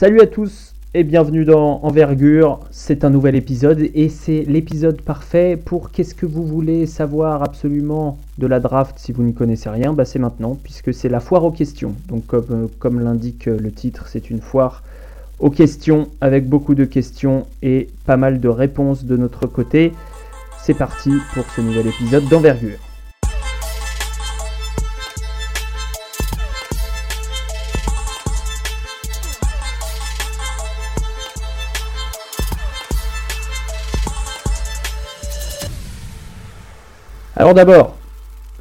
Salut à tous et bienvenue dans Envergure. C'est un nouvel épisode et c'est l'épisode parfait pour qu'est-ce que vous voulez savoir absolument de la draft si vous n'y connaissez rien. Bah c'est maintenant puisque c'est la foire aux questions. Donc comme, euh, comme l'indique le titre, c'est une foire aux questions avec beaucoup de questions et pas mal de réponses de notre côté. C'est parti pour ce nouvel épisode d'Envergure. Alors d'abord,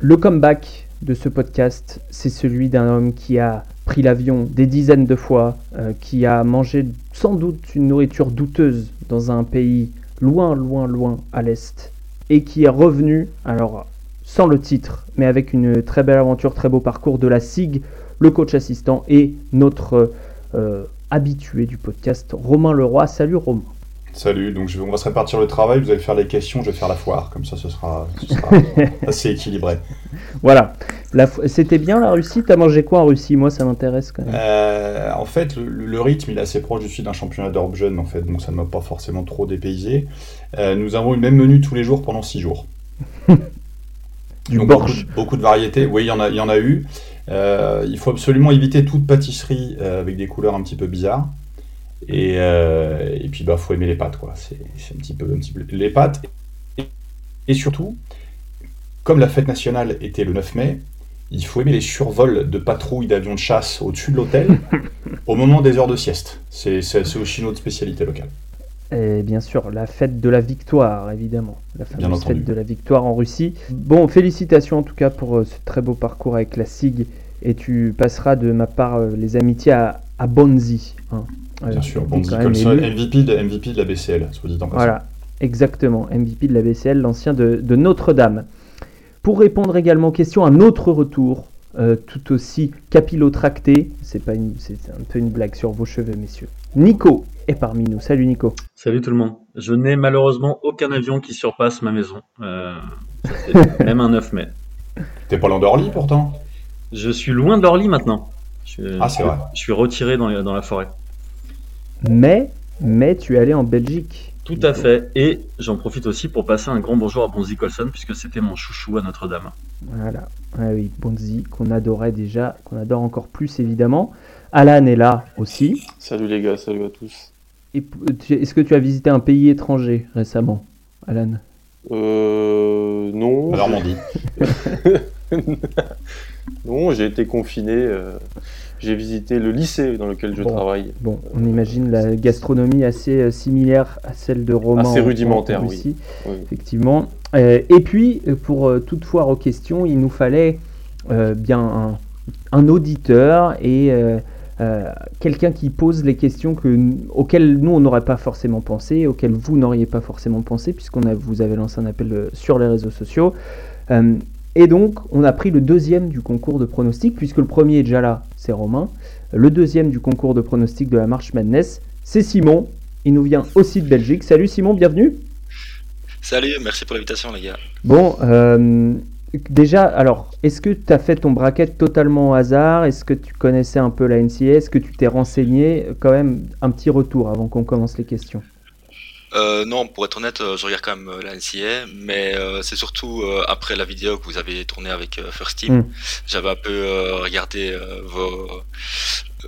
le comeback de ce podcast, c'est celui d'un homme qui a pris l'avion des dizaines de fois, euh, qui a mangé sans doute une nourriture douteuse dans un pays loin, loin, loin à l'est, et qui est revenu, alors sans le titre, mais avec une très belle aventure, très beau parcours de la SIG, le coach assistant et notre euh, habitué du podcast, Romain Leroy. Salut Romain. Salut, donc je, on va se répartir le travail, vous allez faire les questions, je vais faire la foire, comme ça ce sera, ce sera assez équilibré. Voilà, c'était bien la Russie, t'as mangé quoi en Russie? Moi ça m'intéresse quand même. Euh, en fait, le, le rythme il est assez proche du sud d'un championnat d'Europe jeune, en fait, donc ça ne m'a pas forcément trop dépaysé. Euh, nous avons eu le même menu tous les jours pendant 6 jours. du Donc, beaucoup, de- beaucoup de variétés, oui, il y en a, il y en a eu. Euh, il faut absolument éviter toute pâtisserie avec des couleurs un petit peu bizarres. Et, euh, et puis, bah, faut aimer les pâtes, quoi. C'est un petit peu, un petit peu les pâtes. Et, et surtout, comme la fête nationale était le 9 mai, il faut aimer les survols de patrouilles d'avions de chasse au-dessus de l'hôtel au moment des heures de sieste. C'est aussi notre spécialité locale. Et bien sûr, la fête de la victoire, évidemment. La fameuse fête de la victoire en Russie. Bon, félicitations en tout cas pour euh, ce très beau parcours avec la SIG. Et tu passeras de ma part euh, les amitiés à, à Bonzi. hein. Euh, Bien sûr, même Colson. MVP de, MVP de la BCL, soit dit en passant. Voilà, exactement. MVP de la BCL, l'ancien de, de Notre-Dame. Pour répondre également aux questions, un autre retour, euh, tout aussi capillotracté. C'est pas une, c'est un peu une blague sur vos cheveux, messieurs. Nico est parmi nous. Salut Nico. Salut tout le monde. Je n'ai malheureusement aucun avion qui surpasse ma maison. Euh, même un 9 mai. T'es pas loin d'Orly pourtant? Je suis loin d'Orly maintenant. Je, Ah, c'est je- vrai. Je suis retiré dans, les- dans la forêt. Mais, mais tu es allé en Belgique. Tout à fait. Et j'en profite aussi pour passer un grand bonjour à Bonzi Colson, puisque c'était mon chouchou à Notre-Dame. Voilà. Ah oui, Bonzi, qu'on adorait déjà, qu'on adore encore plus évidemment. Alan est là aussi. Salut les gars, salut à tous. Est-ce que tu as visité un pays étranger récemment, Alan? Euh, non, La Normandie. non, j'ai été confiné. euh, j'ai visité le lycée dans lequel je Bon. travaille. Bon, on imagine la gastronomie assez euh, similaire à celle de Romain. Assez en- rudimentaire, en oui. Russie, Oui. Effectivement. Euh, et puis, euh, pour toute foire aux questions, il nous fallait bien un, un auditeur et quelqu'un qui pose les questions que, auxquelles nous, on n'aurait pas forcément pensé, auxquelles vous n'auriez pas forcément pensé, puisqu'on a, vous avez lancé un appel sur les réseaux sociaux. Et donc, on a pris le deuxième du concours de pronostic, puisque le premier est déjà là, c'est Romain. Le deuxième du concours de pronostic de la Marche Madness, c'est Simon. Il nous vient aussi de Belgique. Salut Simon, bienvenue. Salut, merci pour l'invitation les gars. Bon, euh, déjà, alors, est-ce que tu as fait ton bracket totalement au hasard? Est-ce que tu connaissais un peu la NCA Est-ce que tu t'es renseigné? Quand même, un petit retour avant qu'on commence les questions. Euh, non, pour être honnête, euh, je regarde quand même euh, la NCA, mais euh, c'est surtout euh, après la vidéo que vous avez tournée avec First Team, Mm. j'avais un peu regardé vos,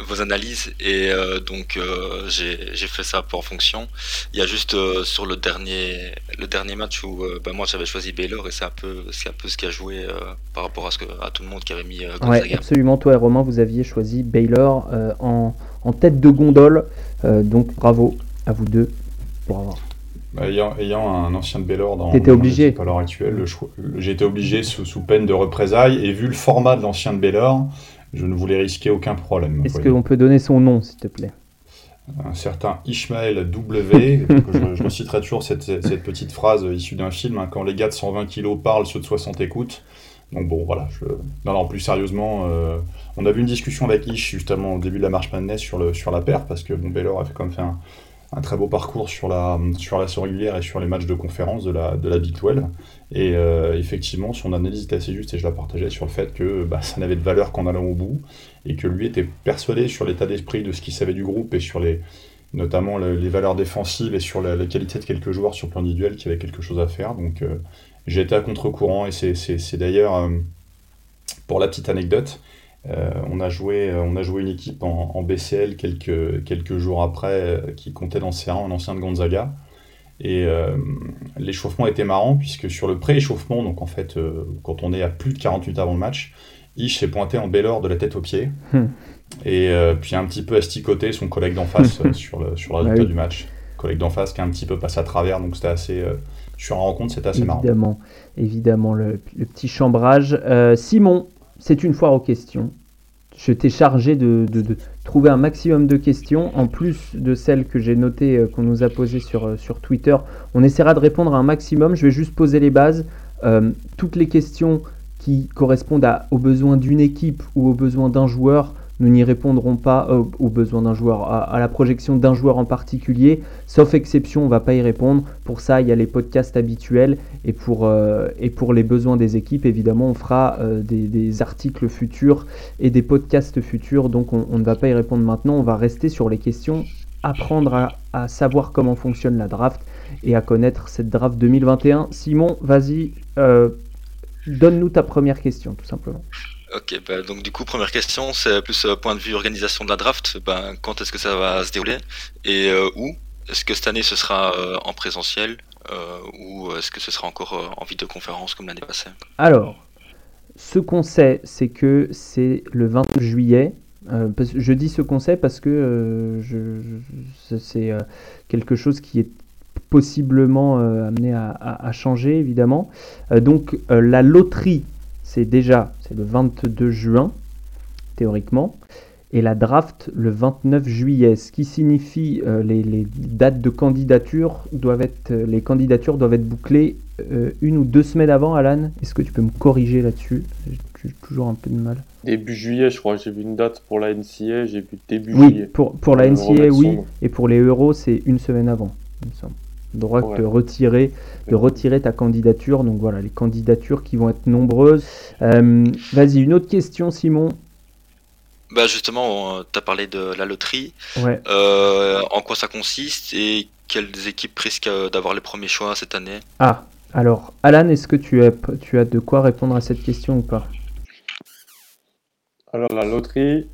vos analyses et donc j'ai fait ça un peu en fonction. Il y a juste sur le dernier le dernier match où bah, moi j'avais choisi Baylor et c'est un peu c'est un peu ce qui a joué par rapport à ce que à tout le monde qui avait mis Ouais, absolument. Toi et Romain, vous aviez choisi Baylor en, en tête de gondole. Donc, bravo à vous deux pour avoir. Bah, ayant, ayant un ancien de Baylor dans, T'étais obligé. à l'heure actuelle, été obligé sous, sous peine de représailles et vu le format de l'ancien de Baylor, je ne voulais risquer aucun problème. Est-ce qu'on peut donner son nom, s'il te plaît? Un certain Ishmael W, je, je reciterai toujours cette, cette petite phrase issue d'un film, hein, quand les gars de 120 kilos parlent, ceux de 60 écoutent. Donc bon, voilà. Je... Non, non, plus sérieusement, euh, on a eu une discussion avec Ish justement au début de la marche Madness sur, le, sur la paire, parce que bon, Baylor avait quand même fait un, un très beau parcours sur la, sur la régulière et sur les matchs de conférence de la, de la Big 12. Et euh, effectivement, son analyse était assez juste et je la partageais sur le fait que bah, ça n'avait de valeur qu'en allant au bout et que lui était persuadé sur l'état d'esprit de ce qu'il savait du groupe et sur les, notamment les valeurs défensives et sur la, qualité de quelques joueurs sur le plan individuel qui avaient quelque chose à faire. Donc euh, j'ai été à contre-courant et c'est d'ailleurs, euh, pour la petite anecdote, on, a joué, on a joué une équipe en, BCL quelques, quelques jours après qui comptait dans C1, un ancien de Gonzaga. Et l'échauffement était marrant puisque sur le pré-échauffement, donc en fait, quand on est à plus de 48 avant le match, Ish s'est pointé en Baylor de la tête aux pieds. Hmm. Et euh, puis un petit peu asticoté son collègue d'en face euh, sur, le, sur le résultat du match. Collègue d'en face qui a un petit peu passé à travers, donc c'était assez. Euh, sur un rencontre, c'était assez marrant. Évidemment, évidemment, le, petit chambrage. Simon, c'est une foire aux questions. Je t'ai chargé de, trouver un maximum de questions, en plus de celles que j'ai notées, qu'on nous a posées sur, sur Twitter. On essaiera de répondre à un maximum. Je vais juste poser les bases. toutes les questions qui correspondent aux besoins d'une équipe ou aux besoins d'un joueur nous n'y répondrons pas euh, aux besoins d'un joueur, à, la projection d'un joueur en particulier. Sauf exception, on ne va pas y répondre. Pour ça, il y a les podcasts habituels. Et pour, euh, les besoins des équipes, évidemment, on fera euh, des, articles futurs et des podcasts futurs. Donc on, ne va pas y répondre maintenant. On va rester sur les questions, apprendre à, savoir comment fonctionne la draft et à connaître cette draft 2021. Simon, vas-y, donne-nous ta première question, tout simplement. Ok, bah, donc du coup, première question, c'est plus euh, point de vue organisation de la draft. Ben, quand est-ce que ça va se dérouler? Et euh, où? Est-ce que cette année ce sera euh, en présentiel ou est-ce que ce sera encore en vidéoconférence comme l'année passée? Alors, ce qu'on sait, c'est que c'est le 20 juillet. je dis ce qu'on sait parce que c'est quelque chose qui est possiblement amené à, changer, évidemment. donc, la loterie c'est déjà c'est le 22 juin, théoriquement, et la draft le 29 juillet, ce qui signifie euh, les, les, dates de candidature doivent être, euh, les candidatures doivent être bouclées euh, une ou deux semaines avant, Alan. Est-ce que tu peux me corriger là-dessus? J'ai toujours un peu de mal. Début juillet, je crois. J'ai vu une date pour la NCA, j'ai vu début oui, juillet. Pour, pour la NCA, oui. Et pour les euros, c'est une semaine avant, il me semble droit de retirer, de retirer ta candidature. Donc voilà, les candidatures qui vont être nombreuses. Euh, vas-y, une autre question, Simon. Bah justement, tu as parlé de la loterie. Euh, en quoi ça consiste et quelles équipes risquent d'avoir les premiers choix cette année? Ah, alors, Alan, est-ce que tu as, tu as de quoi répondre à cette question ou pas? Alors, la loterie,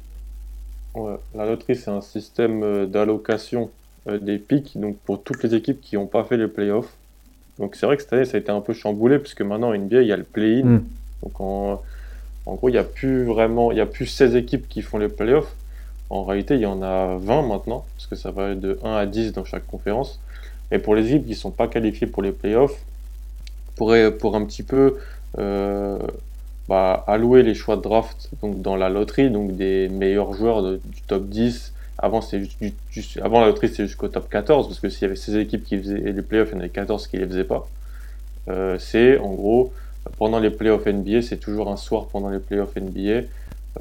la loterie, c'est un système euh, d'allocation euh, des pics donc pour toutes les équipes qui n'ont pas fait les playoffs. Donc c'est vrai que cette année ça a été un peu chamboulé puisque maintenant NBA il y a le play-in. Hmm. Donc en, gros il n'y a plus vraiment, il y a plus 16 équipes qui font les playoffs. En réalité il y en a 20 maintenant parce que ça va de 1 à 10 dans chaque conférence. Et pour les équipes qui ne sont pas qualifiées pour les playoffs, pour, pour un petit peu euh, bah, allouer les choix de draft donc dans la loterie, donc des meilleurs joueurs du top 10 avant, juste, avant la loterie, c'était jusqu'au top 14, parce que s'il y avait 16 équipes qui faisaient les playoffs, il y en avait 14 qui ne les faisaient pas. Euh, c'est en gros, pendant les playoffs NBA, c'est toujours un soir pendant les playoffs NBA.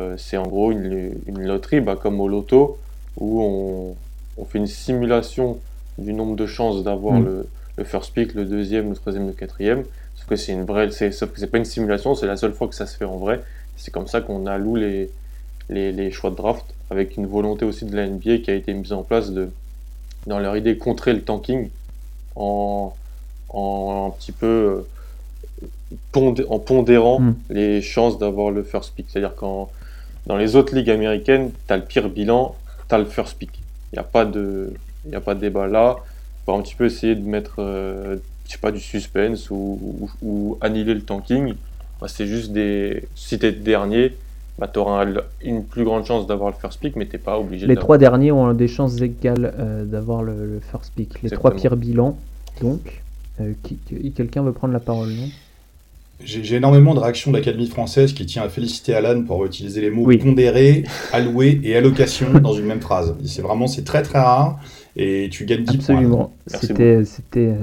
Euh, c'est en gros une, loterie, bah, comme au loto, où on, fait une simulation du nombre de chances d'avoir mm. le, first pick, le deuxième, le troisième, le quatrième. Sauf que c'est une vraie, sauf que c'est pas une simulation, c'est la seule fois que ça se fait en vrai. C'est comme ça qu'on alloue les, les, choix de draft, avec une volonté aussi de la NBA qui a été mise en place de, dans leur idée, contrer le tanking en, en un petit peu euh, en pondérant hmm. les chances d'avoir le first pick. C'est-à-dire quand dans les autres ligues américaines, tu as le pire bilan, tu as le first pick. Il n'y a, pas de, a pas de débat là. On va un petit peu essayer de mettre euh, je sais pas, du suspense ou, ou, annihiler le tanking. Bah, c'est juste des. Si tu es dernier, bah, tu auras une plus grande chance d'avoir le first pick, mais tu pas obligé Les trois derniers ont des chances égales euh, d'avoir le, first pick. Les trois pires bilans, donc. Euh, quelqu'un veut prendre la parole, non? J'ai énormément de réactions de l'Académie française qui tient à féliciter Alan pour utiliser les mots pondéré, alloué et allocation dans une même phrase. C'est vraiment c'est très très rare et tu gagnes 10 Absolument. C'était c'était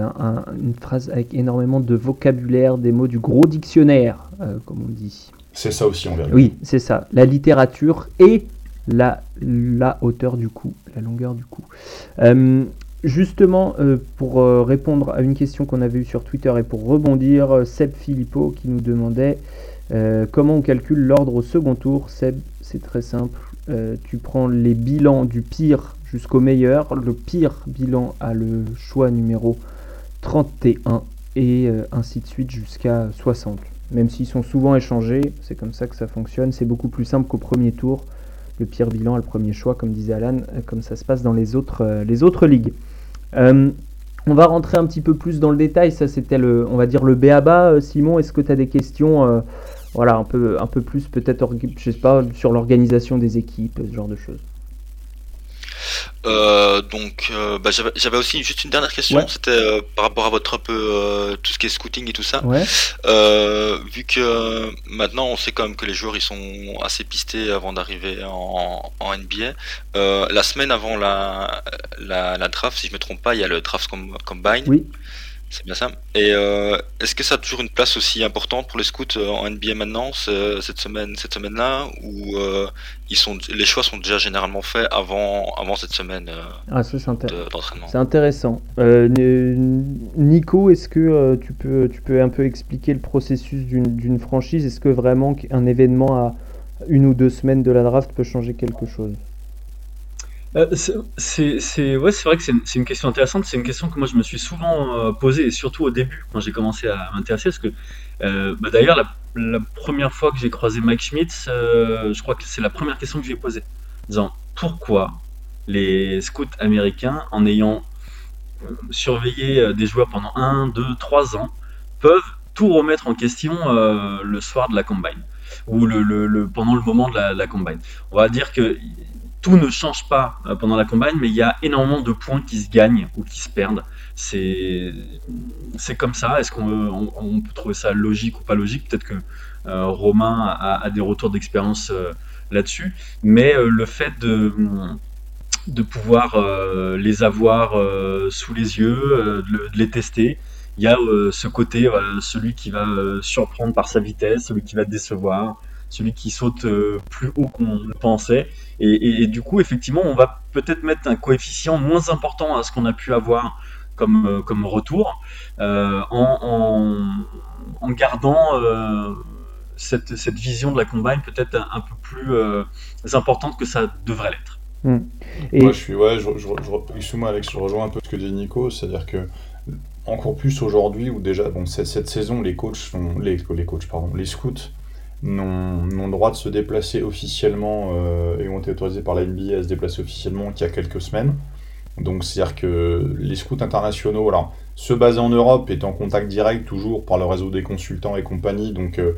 une phrase avec énormément de vocabulaire, des mots du gros dictionnaire, euh, comme on dit. C'est ça aussi, on verra. Oui, c'est ça. La littérature et la, hauteur du coup, la longueur du coup. Euh, justement, euh, pour euh, répondre à une question qu'on avait eue sur Twitter et pour rebondir, euh, Seb Philippot qui nous demandait comment on calcule l'ordre au second tour. Seb, c'est très simple. tu prends les bilans du pire jusqu'au meilleur. Le pire bilan a le choix numéro 31 et ainsi de suite jusqu'à 60. Même s'ils sont souvent échangés, c'est comme ça que ça fonctionne. C'est beaucoup plus simple qu'au premier tour le pire bilan a le premier choix, comme disait Alan, euh, comme ça se passe dans les autres, euh, les autres ligues. Euh, on va rentrer un petit peu plus dans le détail, ça c'était le, on va dire le BABA. Simon, est-ce que tu as des questions voilà, un peu, plus peut-être, pas, sur l'organisation des équipes, ce genre de choses euh, donc, euh, bah, j'avais aussi juste une dernière question. C'était euh, par rapport à votre un peu tout ce qui est scouting et tout ça. vu que maintenant on sait quand même que les joueurs ils sont assez pistés avant d'arriver en, en, NBA. la semaine avant la, la, la, draft, si je me trompe pas, il y a le draft combine. Oui. C'est bien ça. Et euh, est-ce que ça a toujours une place aussi importante pour les scouts euh, en NBA maintenant, cette semaine, cette semaine-là, où euh, ils sont, les choix sont déjà généralement faits avant, avant cette semaine ah, d'entraînement? C'est intéressant. Nico, est-ce que tu peux, tu peux un peu expliquer le processus d'une franchise? Est-ce que vraiment un événement à une ou deux semaines de la draft peut changer quelque chose? Euh, c'est ouais, vrai que c'est une, question intéressante. C'est une question que moi je me suis souvent euh, posée, et surtout au début, quand j'ai commencé à m'intéresser. Parce que euh, bah, d'ailleurs, la, première fois que j'ai croisé Mike Schmitz, je crois que c'est la première question que j'ai posée. Disant pourquoi les scouts américains, en ayant surveillé des joueurs pendant 1, 2, 3 ans, peuvent tout remettre en question le soir de la combine ou le, le, pendant le moment de la combine? On va dire que tout ne change pas euh, pendant la campagne, mais il y a énormément de points qui se gagnent ou qui se perdent. C'est c'est comme ça. Est-ce qu'on on, peut trouver ça logique ou pas logique? Peut-être que euh, Romain a, des retours d'expérience euh, là-dessus, mais le fait de de pouvoir les avoir sous les yeux, de, les tester. Il y a ce côté, celui qui va surprendre par sa vitesse, celui qui va décevoir, celui qui saute plus haut qu'on le pensait. Et, du coup, effectivement, on va peut-être mettre un coefficient moins important à ce qu'on a pu avoir comme, euh, comme retour, euh, en, en, gardant euh, cette, cette, vision de la combine peut-être un, peu plus importante que ça devrait l'être. Hmm. Et... Moi, je suis, ouais, je, je, moi Alex, je rejoins un peu ce que dit Nico, c'est-à-dire que encore plus aujourd'hui où déjà, bon, cette, cette saison, les coachs sont, les, les coachs, pardon, les scouts n'ont le droit de se déplacer officiellement euh, et ont été autorisés par la NBA à se déplacer officiellement qu'il y a quelques semaines. Donc c'est-à-dire que les scouts internationaux, alors ceux basés en Europe étaient en contact direct toujours par le réseau des consultants et compagnie, donc euh,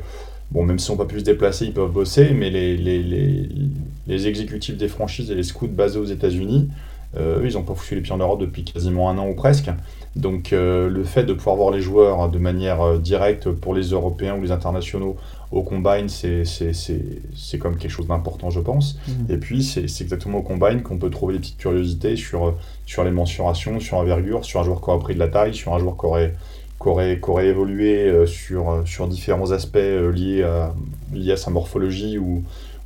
bon même s'ils n'ont pas pu se déplacer, ils peuvent bosser, mais les, les, exécutifs des franchises et les scouts basés aux États-Unis, eux, ils n'ont pas foutu les pieds en Europe depuis quasiment un an ou presque. Donc le fait de pouvoir voir les joueurs de manière directe pour les Européens ou les internationaux au combine, c'est comme quelque chose d'important, je pense. Mhm. Et puis, c'est exactement au combine qu'on peut trouver des petites curiosités sur, sur les mensurations, sur l'envergure, sur un joueur qui aurait pris de la taille, sur un joueur qui aurait, qui aurait, qui aurait évolué euh, sur, sur différents aspects euh, liés, à, liés à sa morphologie ou,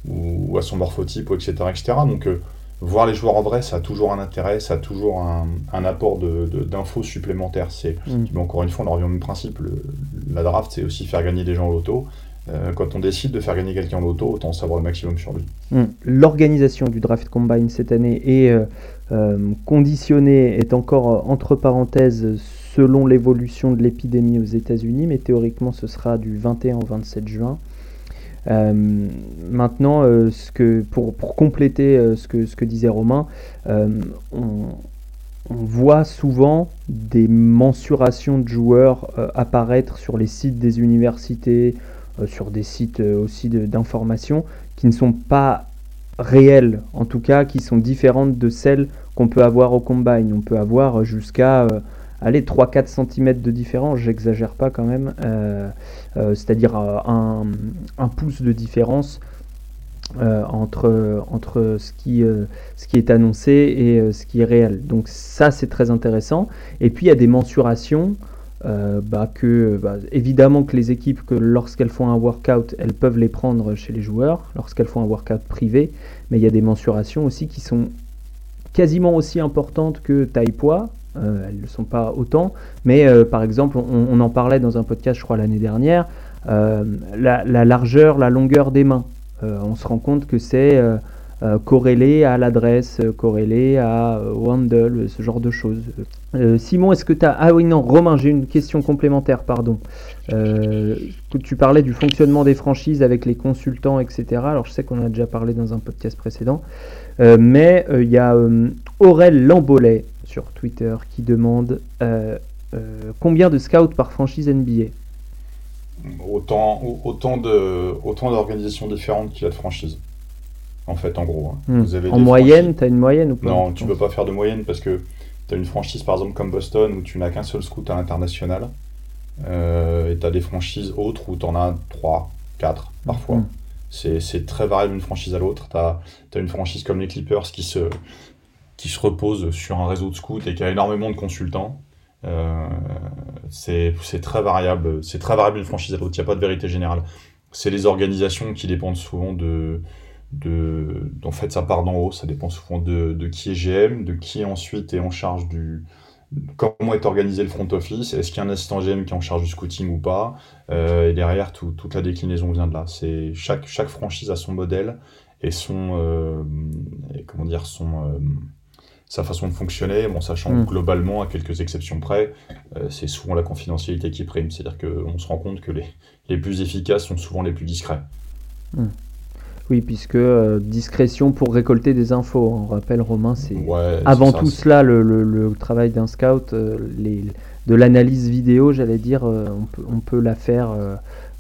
ou à son morphotype, etc. etc. Donc, euh, voir les joueurs en vrai, ça a toujours un intérêt, ça a toujours un, un apport d'infos de, supplémentaires. C'est, mhm. encore une fois, on revient au même principe. la draft, c'est aussi faire gagner des gens au loto. Euh, quand on décide de faire gagner quelqu'un d'auto, autant savoir le maximum sur lui. Hmm. L'organisation du draft combine cette année est euh, euh, conditionnée, est encore entre parenthèses selon l'évolution de l'épidémie aux États-Unis, mais théoriquement ce sera du 21 au 27 juin. Maintenant, ce que, pour, pour compléter ce, que, ce que disait Romain, on, on voit souvent des mensurations de joueurs apparaître sur les sites des universités, euh, sur des sites euh, aussi d'information qui ne sont pas réelles, en tout cas qui sont différentes de celles qu'on peut avoir au combine. On peut avoir jusqu'à euh, allez, 3-4 cm de différence, j'exagère pas quand même, c'est-à-dire un, pouce de différence entre, ce, qui, est annoncé et ce qui est réel. Donc ça c'est très intéressant. Et puis il y a des mensurations euh, bah, bah, évidemment que les équipes, que lorsqu'elles font un workout, elles peuvent les prendre chez les joueurs, lorsqu'elles font un workout privé, mais il y a des mensurations aussi qui sont quasiment aussi importantes que taille-poids. Elles ne sont pas autant, mais par exemple, on, en parlait dans un podcast, je crois, l'année dernière, la, largeur, la longueur des mains. on se rend compte que c'est euh, corrélé à l'adresse, euh, corrélé à euh, Wandle, ce genre de choses. Simon, est-ce que tu as... Ah oui, non, Romain, j'ai une question complémentaire, pardon. tu parlais du fonctionnement des franchises avec les consultants, etc. Alors je sais qu'on a déjà parlé dans un podcast précédent, mais il y a Aurel Lambolet sur Twitter qui demande combien de scouts par franchise NBA Autant, autant d'organisations autant différentes qu'il y a de franchises en fait, en gros. Hein. Hmm. Vous avez en moyenne, tu as une moyenne ou pas Non, tu ne peux pas faire de moyenne parce que tu as une franchise, par exemple, comme Boston, où tu n'as qu'un seul scout à l'international. Euh, et tu as des franchises autres où tu en as 3, 4 parfois. Hmm. C'est très variable d'une franchise à l'autre. Tu as, une franchise comme les Clippers qui se, qui se repose sur un réseau de scouts et qui a énormément de consultants. Euh, c'est très variable. C'est très variable d'une franchise à l'autre. Il n'y a pas de vérité générale. C'est les organisations qui dépendent souvent de, de, en fait, ça part d'en haut, ça dépend souvent de, de, qui est GM, de qui ensuite est en charge du, comment est organisé le front office, est-ce qu'il y a un assistant GM qui est en charge du scouting ou pas, euh, et derrière, toute la déclinaison vient de là. Chaque, chaque franchise a son modèle et son, euh, comment dire, son, sa façon de fonctionner, bon, sachant mm. globalement, à quelques exceptions près, c'est souvent la confidentialité qui prime. C'est-à-dire qu'on se rend compte que les, les plus efficaces sont souvent les plus discrets. Mm. Oui, puisque euh, discrétion pour récolter des infos. On rappelle, Romain, c'est avant tout cela le, travail d'un scout, euh, les, de l'analyse vidéo, j'allais dire, euh, on, peut, on peut la faire.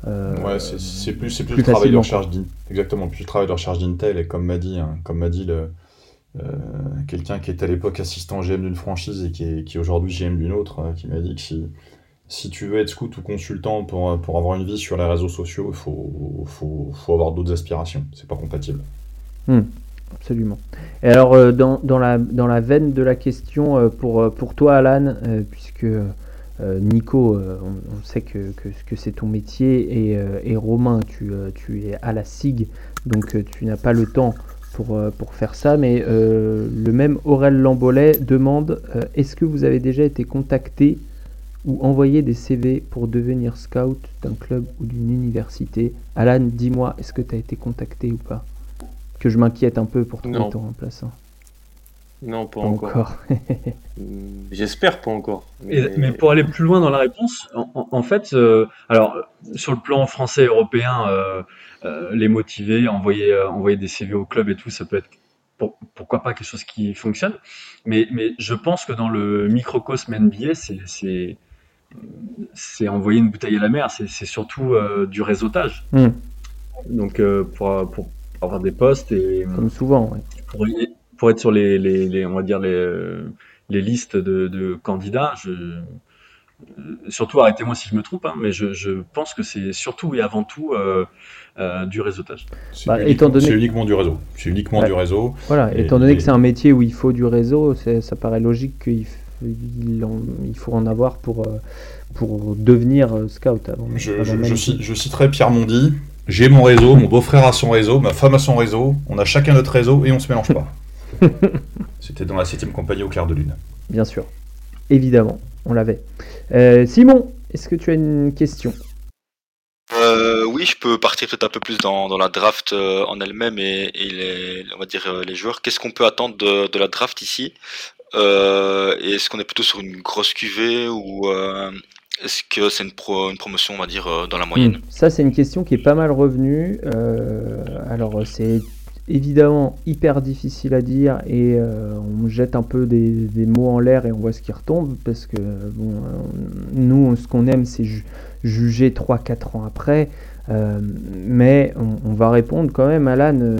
ouais, c'est plus, plus, plus le travail de recherche exactement, plus le travail de recherche d'Intel. Et comme m'a dit, hein, comme m'a dit le, quelqu'un qui était à l'époque assistant GM d'une franchise et qui est, qui aujourd'hui GM d'une autre, qui m'a dit que si si tu veux être scout ou consultant pour, pour avoir une vie sur les réseaux sociaux, il faut, faut, faut, avoir d'autres aspirations. C'est pas compatible. Hmm, absolument. Et alors, euh, dans, dans, la, dans la veine de la question, euh, pour, euh, pour toi, Alan, puisque Nico, on, sait que, que, que c'est ton métier, et, et Romain, tu, tu, es à la SIG, donc tu n'as pas le temps pour, pour faire ça, mais le même Aurel Lambolet demande est-ce que vous avez déjà été contacté ou envoyer des CV pour devenir scout d'un club ou d'une université? Alan, dis-moi, est-ce que tu as été contacté ou pas? Que je m'inquiète un peu pour trouver ton remplaçant. Non, pas, encore. J'espère pas encore. Mais... pour aller plus loin dans la réponse, en, fait, euh, alors sur le plan français européen, euh, euh, les motiver, envoyer, envoyer des CV au club et tout, ça peut être pourquoi pas quelque chose qui fonctionne. Mais, mais je pense que dans le microcosme NBA, c'est c'est envoyer une bouteille à la mer, c'est surtout euh, du réseautage. Hmm. Donc euh, pour, pour, avoir des postes et comme souvent, pour, pour, être sur les, les, on va dire les, les listes de, de candidats, je, surtout arrêtez-moi si je me trompe, hein, mais je, je, pense que c'est surtout et avant tout euh, du réseautage. C'est bah, uniquement, donné... uniquement, du réseau. C'est uniquement du réseau. Voilà, étant donné que c'est un métier où il faut du réseau, ça paraît logique qu'il il, faut en avoir pour, euh, pour devenir euh, scout. je, je, citerai Pierre Mondy. J'ai mon réseau, mon beau-frère a son réseau, ma femme a son réseau, on a chacun notre réseau et on se mélange pas. C'était dans la 7 compagnie au clair de lune. Bien sûr, évidemment, on l'avait. Euh, Simon, est-ce que tu as une question? Oui, je peux partir peut-être un peu plus dans, la draft en elle-même et, les, on va dire les joueurs. Qu'est-ce qu'on peut attendre de, de, la draft ici? Euh, est-ce qu'on est plutôt sur une grosse cuvée ou euh, est-ce que c'est une, une, promotion, on va dire, euh, dans la moyenne? Hmm. Ça, c'est une question qui est pas mal revenue. alors, c'est évidemment hyper difficile à dire et on jette un peu des, mots en l'air et on voit ce qui retombe parce que bon, nous, ce qu'on aime, c'est juger 3-4 ans après. mais on, va répondre quand même, Alan.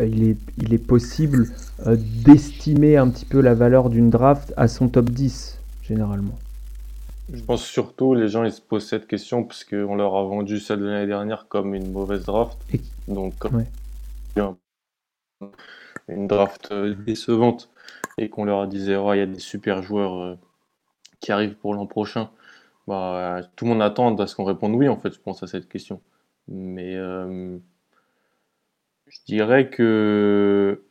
il, est, il est possible euh, d'estimer un petit peu la valeur d'une draft à son top 10, généralement Je pense surtout les gens ils se posent cette question parce qu'on leur a vendu celle de l'année dernière comme une mauvaise draft. Donc, comme une draft euh, décevante et qu'on leur disait oh, il y a des super joueurs euh, qui arrivent pour l'an prochain, bah, tout le monde attend à ce qu'on réponde oui, en fait, je pense à cette question. Mais je dirais que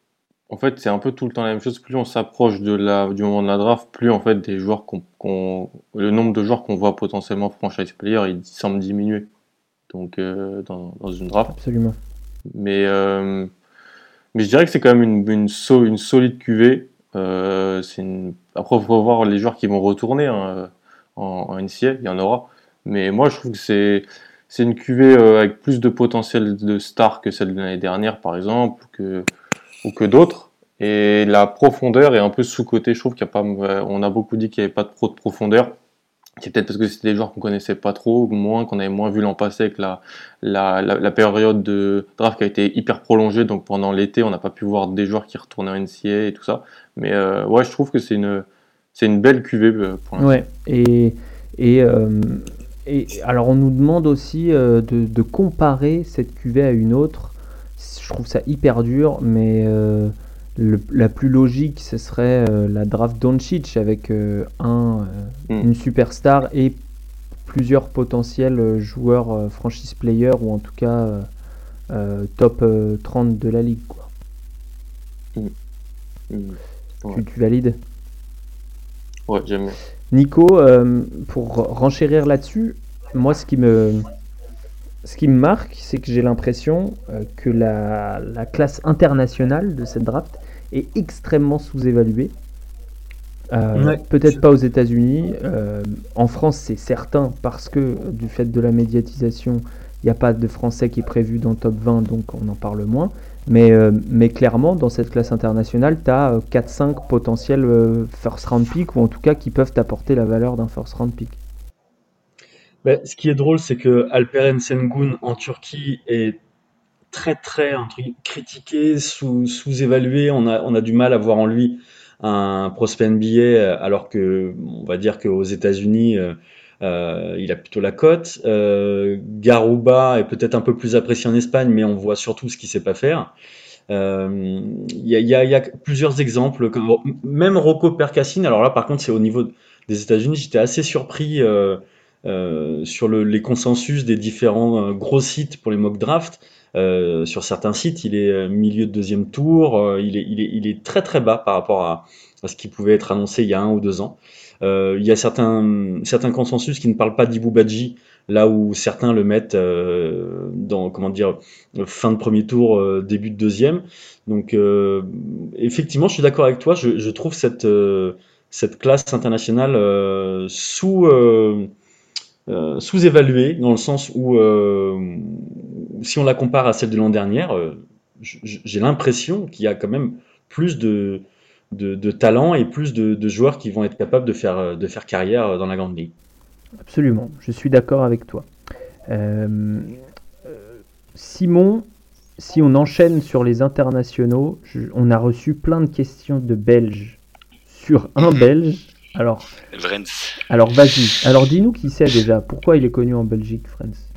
En fait, c'est un peu tout le temps la même chose. Plus on s'approche de la, du moment de la draft, plus en fait des joueurs qu'on, le nombre de joueurs qu'on voit potentiellement franchise player, il semble diminuer. Donc euh, dans, dans, une draft. Absolument. Mais euh, mais je dirais que c'est quand même une solide QV. Euh. Après, il faut voir les joueurs qui vont retourner hein, en, NCA, il y en aura. Mais moi, je trouve que c'est une QV avec plus de potentiel de star que celle de l'année dernière, par exemple, ou que d'autres. Et la profondeur est un peu sous-cotée. Je trouve qu'il a pas, on a beaucoup dit qu'il n'y avait pas de profondeur. C'est peut-être parce que c'était des joueurs qu'on connaissait pas trop, moins, qu'on avait moins vu l'an passé avec la, la, la, période de draft qui a été hyper prolongée. Donc pendant l'été, on n'a pas pu voir des joueurs qui retournaient en NCA et tout ça. Mais euh, ouais, je trouve que c'est une, c'est une belle QV euh, pour l'instant. Ouais, et, et, euh, et alors on nous demande aussi de, de comparer cette QV à une autre je trouve ça hyper dur, mais euh, la plus logique, ce serait euh, la draft Doncic avec euh, un, hmm. une superstar et plusieurs potentiels joueurs franchise player ou en tout cas top 30 de la ligue. Quoi. Hmm. Hmm. Tu, valides? Ouais, j'aime Nico, pour renchérir là-dessus, moi ce qui me ce qui me marque, c'est que j'ai l'impression euh, que la, classe internationale de cette draft est extrêmement sous-évaluée. Euh, peut-être pas aux États-Unis. Euh, en France, c'est certain parce que du fait de la médiatisation, il n'y a pas de Français qui est prévu dans le top 20, donc on en parle moins. Mais, mais clairement, dans cette classe internationale, tu as 4-5 potentiels first round pick, ou en tout cas qui peuvent t'apporter la valeur d'un first round pick. Bah, ce qui est drôle, c'est que Alperen Sengun en Turquie est très très critiqué, sous, sous-évalué. On a, on a du mal à voir en lui un prospect NBA, alors que on va dire qu'aux États-Unis, euh, euh, il a plutôt la cote. Euh, Garouba est peut-être un peu plus apprécié en Espagne, mais on voit surtout ce qu'il sait pas faire. Euh, il y, a, y, a, y, a, plusieurs exemples, même Rocco Percassine. Alors là, par contre, c'est au niveau des États-Unis. J'étais assez surpris. Euh, sur le, les consensus des différents gros sites pour les mock drafts. Euh, sur certains sites, il est milieu de deuxième tour, il, est, il, est, il, est, très très bas par rapport à, à, ce qui pouvait être annoncé il y a un ou deux ans. il y a certains, certains consensus qui ne parlent pas d'Ibou Badji, là où certains le mettent dans comment dire fin de premier tour, début de deuxième. Donc effectivement, je suis d'accord avec toi. Je, je trouve cette cette classe internationale sous euh, sous-évaluée dans le sens où, euh, si on la compare à celle de l'an dernière, euh, j'ai l'impression qu'il y a quand même plus de, de, talent et plus de, joueurs qui vont être capables de faire, de faire carrière dans la grande ligue. Absolument, je suis d'accord avec toi. Simon, si on enchaîne sur les internationaux, on a reçu plein de questions de Belges sur un Belge alors, alors vas-y. Alors dis-nous qui c'est déjà. Pourquoi il est connu en Belgique, Frens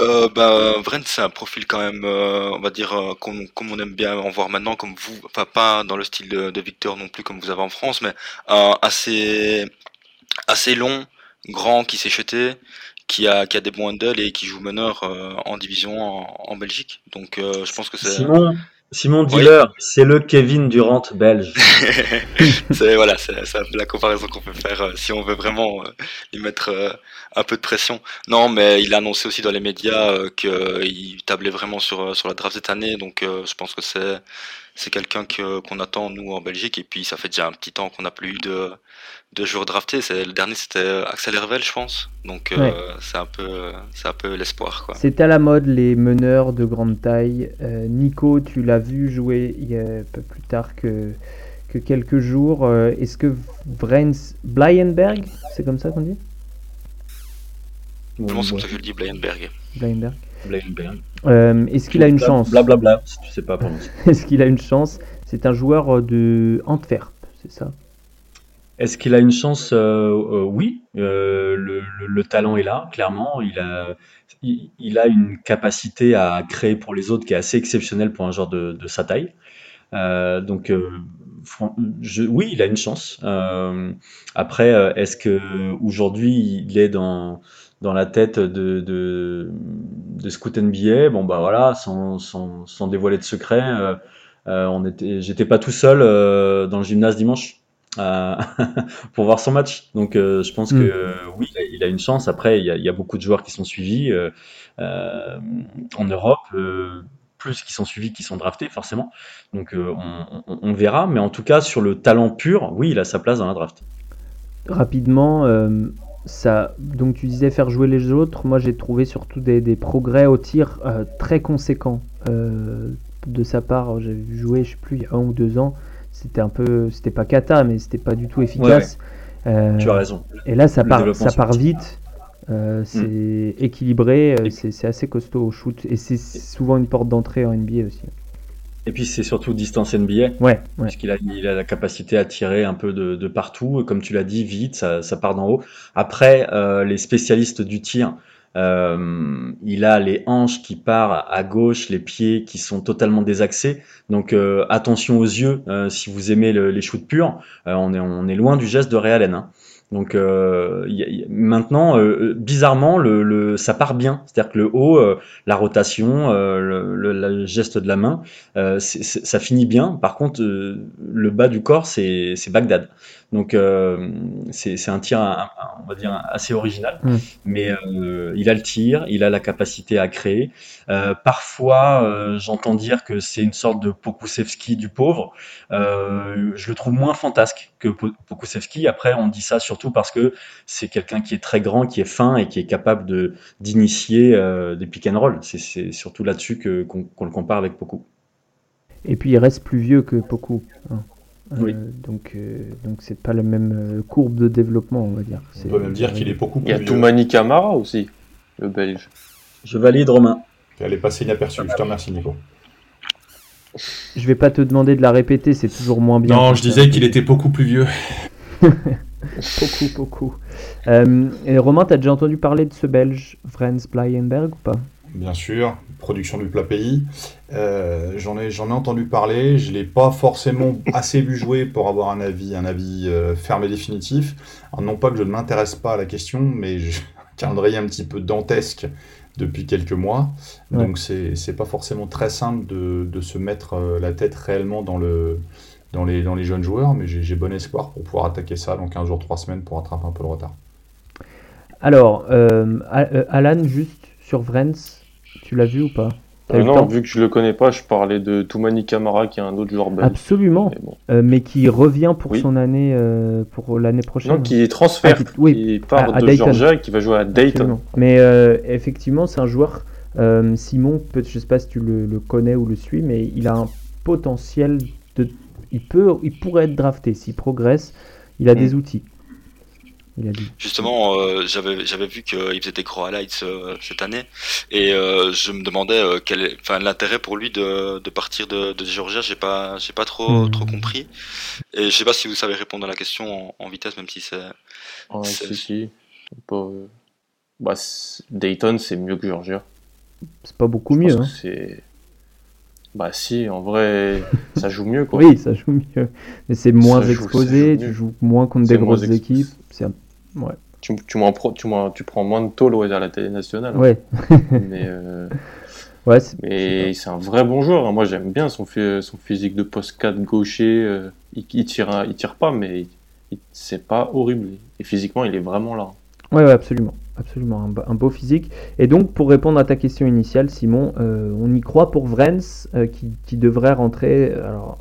euh, bah, c'est un profil quand même, euh, on va dire, euh, comme, on aime bien en voir maintenant, comme vous, enfin pas dans le style de, Victor non plus comme vous avez en France, mais assez, assez long, grand, qui s'est jeté, qui a, qui a des bons handles et qui joue meneur en division en, Belgique. Donc je pense que c'est... Diller, c'est le Kevin Durant belge. c'est voilà, c'est un peu la comparaison qu'on peut faire euh, si on veut vraiment euh, lui mettre euh, un peu de pression. Non, mais il a annoncé aussi dans les médias qu'il tablait vraiment sur sur la draft cette année, donc je pense que c'est c'est quelqu'un qu'on attend nous en Belgique et puis ça fait déjà un petit temps qu'on n'a plus eu de de joueurs draftés. C'est le dernier c'était Axel Hervel, je pense. Donc c'est un peu c'est un peu l'espoir quoi. C'est à la mode les meneurs de grande taille. Nico, tu l'as vu jouer il y a un peu plus tard que que quelques jours. Est-ce que Vrens Blyenberg, c'est comme ça qu'on dit? Comment ça que je le dis Blyenberg. Blyenberg. Euh, est-ce qu'il a une chance Blablabla, si tu sais pas Est-ce qu'il a une chance C'est un joueur euh, de Antwerp, c'est ça Est-ce qu'il a une chance euh, Oui, le, talent est là, clairement. Il a, il, a une capacité à créer pour les autres qui est assez exceptionnelle pour un joueur de, sa taille. donc, je, oui, il a une chance. après, est-ce que aujourd'hui il est dans dans la tête de, de, de Scoot NBA. Bon, bah voilà, sans, sans, sans dévoiler de secret, euh, on était, j'étais pas tout seul dans le gymnase dimanche. pour voir son match. Donc je pense que oui, il a, une chance. Après, il y, a, il y, a, beaucoup de joueurs qui sont suivis en Europe plus qui sont suivis, qui sont draftés, forcément. Donc euh, on, verra. Mais en tout cas, sur le talent pur, oui, il a sa place dans la draft. Rapidement, euh, ça, donc tu disais faire jouer les autres. Moi, j'ai trouvé surtout des, progrès au tir euh, très conséquents de sa part. J'ai vu jouer, je sais plus, il y a un ou deux ans. C'était un peu, c'était pas cata, mais c'était pas du tout efficace. tu as raison. Et là, ça part, ça part vite. Euh, c'est mm. équilibré, euh, c'est assez costaud au shoot et c'est souvent une porte d'entrée en NBA aussi. Et puis c'est surtout distance NBA. Ouais. Puisqu'il a, il a la capacité à tirer un peu de, partout. Comme tu l'as dit, vite, ça, part d'en haut. Après, euh, les spécialistes du tir, il a les hanches qui partent à gauche, les pieds qui sont totalement désaxés. Donc attention aux yeux si vous aimez les shoots purs. on, est, on est loin du geste de Ray Allen. Hein. Donc euh, maintenant, euh, bizarrement, le, ça part bien. C'est-à-dire que le haut, euh, la rotation, le, le, geste de la main, ça finit bien. Par contre, le bas du corps, c'est Bagdad. Donc euh, c'est un tir, on va dire, assez original. Mm. Mais euh, il a le tir, il a la capacité à créer. Euh, parfois, j'entends dire que c'est une sorte de Pokusevski du pauvre. je le trouve moins fantasque que Pokusevski. Après, on dit ça surtout parce que c'est quelqu'un qui est très grand, qui est fin et qui est capable de d'initier des pick and roll. C'est surtout là-dessus qu'on le compare avec Poku. Et puis il reste plus vieux que Poku. Hein. Oui. Euh, donc, euh, donc c'est pas la même euh, courbe de développement, on va dire. On peut même dire qu'il est beaucoup plus. Il y a Toumani Camara aussi, le Belge. Je valide Romain. Elle est passée inaperçue. Je te remercie, Nico. Je vais pas te demander de la répéter, c'est toujours moins bien. Non, je disais qu'il était beaucoup plus vieux. beaucoup, beaucoup. et Romain, t'as déjà entendu parler de ce Belge, Frans Blyenberg ou pas? Bien sûr, production du plat pays. Euh, j'en ai, j'en ai entendu parler, je l'ai pas forcément assez vu jouer pour avoir un avis, un avis euh, ferme et définitif. non pas que je ne m'intéresse pas à la question, mais j'ai un calendrier un petit peu dantesque depuis quelques mois, donc c'est, c'est pas forcément très simple de, de se mettre euh, la tête réellement dans le dans les, dans les jeunes joueurs, mais j'ai, bon espoir pour pouvoir attaquer ça dans 15 jours, 3 semaines pour rattraper un peu le retard. Alors, Alan, juste sur Vrens, tu l'as vu ou pas? Euh, non, vu que je le connais pas, je parlais de Toumani Kamara qui est un autre joueur belge. Absolument, euh, mais, qui revient pour son année euh, pour l'année prochaine. Non, qui est transfert, ah, qui, oui, part de Georgia et qui va jouer à Dayton. Mais effectivement, c'est un joueur. Simon, peut, je sais pas si tu le, connais ou le suis, mais il a un potentiel de, il peut, il pourrait être drafté s'il progresse. Il a mm. des outils. Justement, euh, j'avais j'avais vu qu'il faisait des gros highlights euh, cette année et euh, je me demandais quel enfin l'intérêt pour lui de, de partir de, de Georgia. J'ai pas j'ai pas trop hmm. trop compris et je sais pas si vous savez répondre à la question en, vitesse, même si c'est. Ouais, si, si. Bah, Dayton c'est mieux que Georgia. C'est pas beaucoup mieux. Hein. C'est bah si, en vrai, ça joue mieux quoi. oui, ça joue mieux. Mais c'est moins exposé, tu joues moins contre des grosses équipes. C'est Ouais. Tu, tu, tu, tu, prends moins de tôle à la télé nationale. Ouais. mais euh, ouais, mais c'est un vrai bon joueur. Hein. Moi, j'aime bien son, son physique de post 4 gaucher. Euh, il, il, tire, il tire pas, mais c'est pas horrible. Et physiquement, il est vraiment là. Ouais, ouais absolument. Absolument, un, beau physique. Et donc, pour répondre à ta question initiale, Simon, euh, on y croit pour Vrens, qui, qui, devrait rentrer. Alors,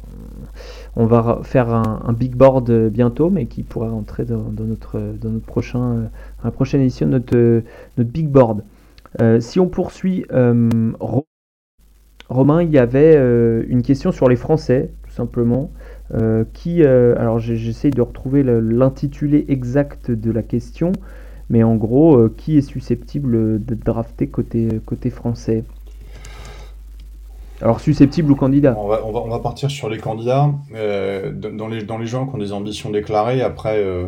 on va faire un, big board bientôt, mais qui pourra rentrer dans, notre, dans notre prochain, euh, la prochaine édition de notre, notre big board. Euh, si on poursuit, euh, Romain, il y avait une question sur les Français, tout simplement. qui, alors j'essaye de retrouver l'intitulé exact de la question, mais en gros, qui est susceptible de drafter côté, côté français? Alors susceptible ou candidat? On va, on va, partir sur les candidats. Euh, dans, les, dans les gens qui ont des ambitions déclarées, après, euh,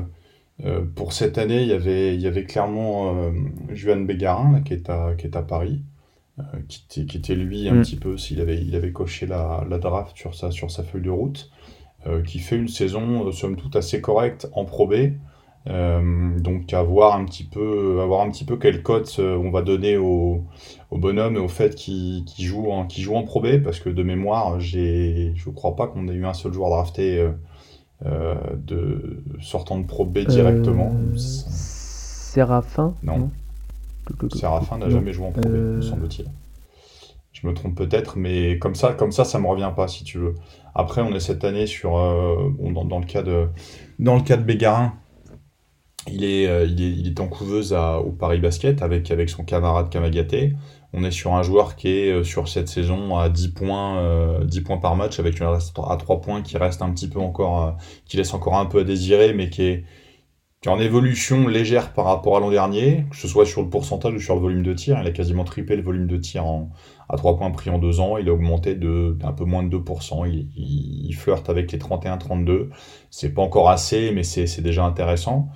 euh, pour cette année, il y avait, il y avait clairement Juan Bégarin, qui, est à, qui est à Paris, qui, qui, était lui un mm. petit peu, s'il avait, il avait coché la, la, draft sur sa, sur sa feuille de route, qui fait une saison, somme toute, assez correcte en Pro donc à voir un petit peu, à voir un petit peu quelle cote on va donner au, au bonhomme et au fait qu'il joue, en, joue en Pro B, parce que de mémoire, je ne crois pas qu'on ait eu un seul joueur drafté de, sortant de Pro B directement. Séraphin Non. Séraphin n'a jamais joué en Pro B, me semble-t-il. Je me trompe peut-être, mais comme ça, comme ça, ça me revient pas, si tu veux. Après, on est cette année sur, euh, dans, le cas de, dans le cas de Bégarin, il est, euh, il est, en couveuse au Paris Basket avec, avec son camarade Kamagaté. On est sur un joueur qui est euh, sur cette saison à 10 points, 10 points par match avec une reste à 3 points qui reste un petit peu encore, qui laisse encore un peu à désirer, mais qui est, qui est en évolution légère par rapport à l'an dernier, que ce soit sur le pourcentage ou sur le volume de tir. Il a quasiment triplé le volume de tir à 3 points pris en 2 ans. Il a augmenté de, d'un peu moins de 2%. Il, il, flirte avec les 31-32. C'est pas encore assez, mais c'est déjà intéressant.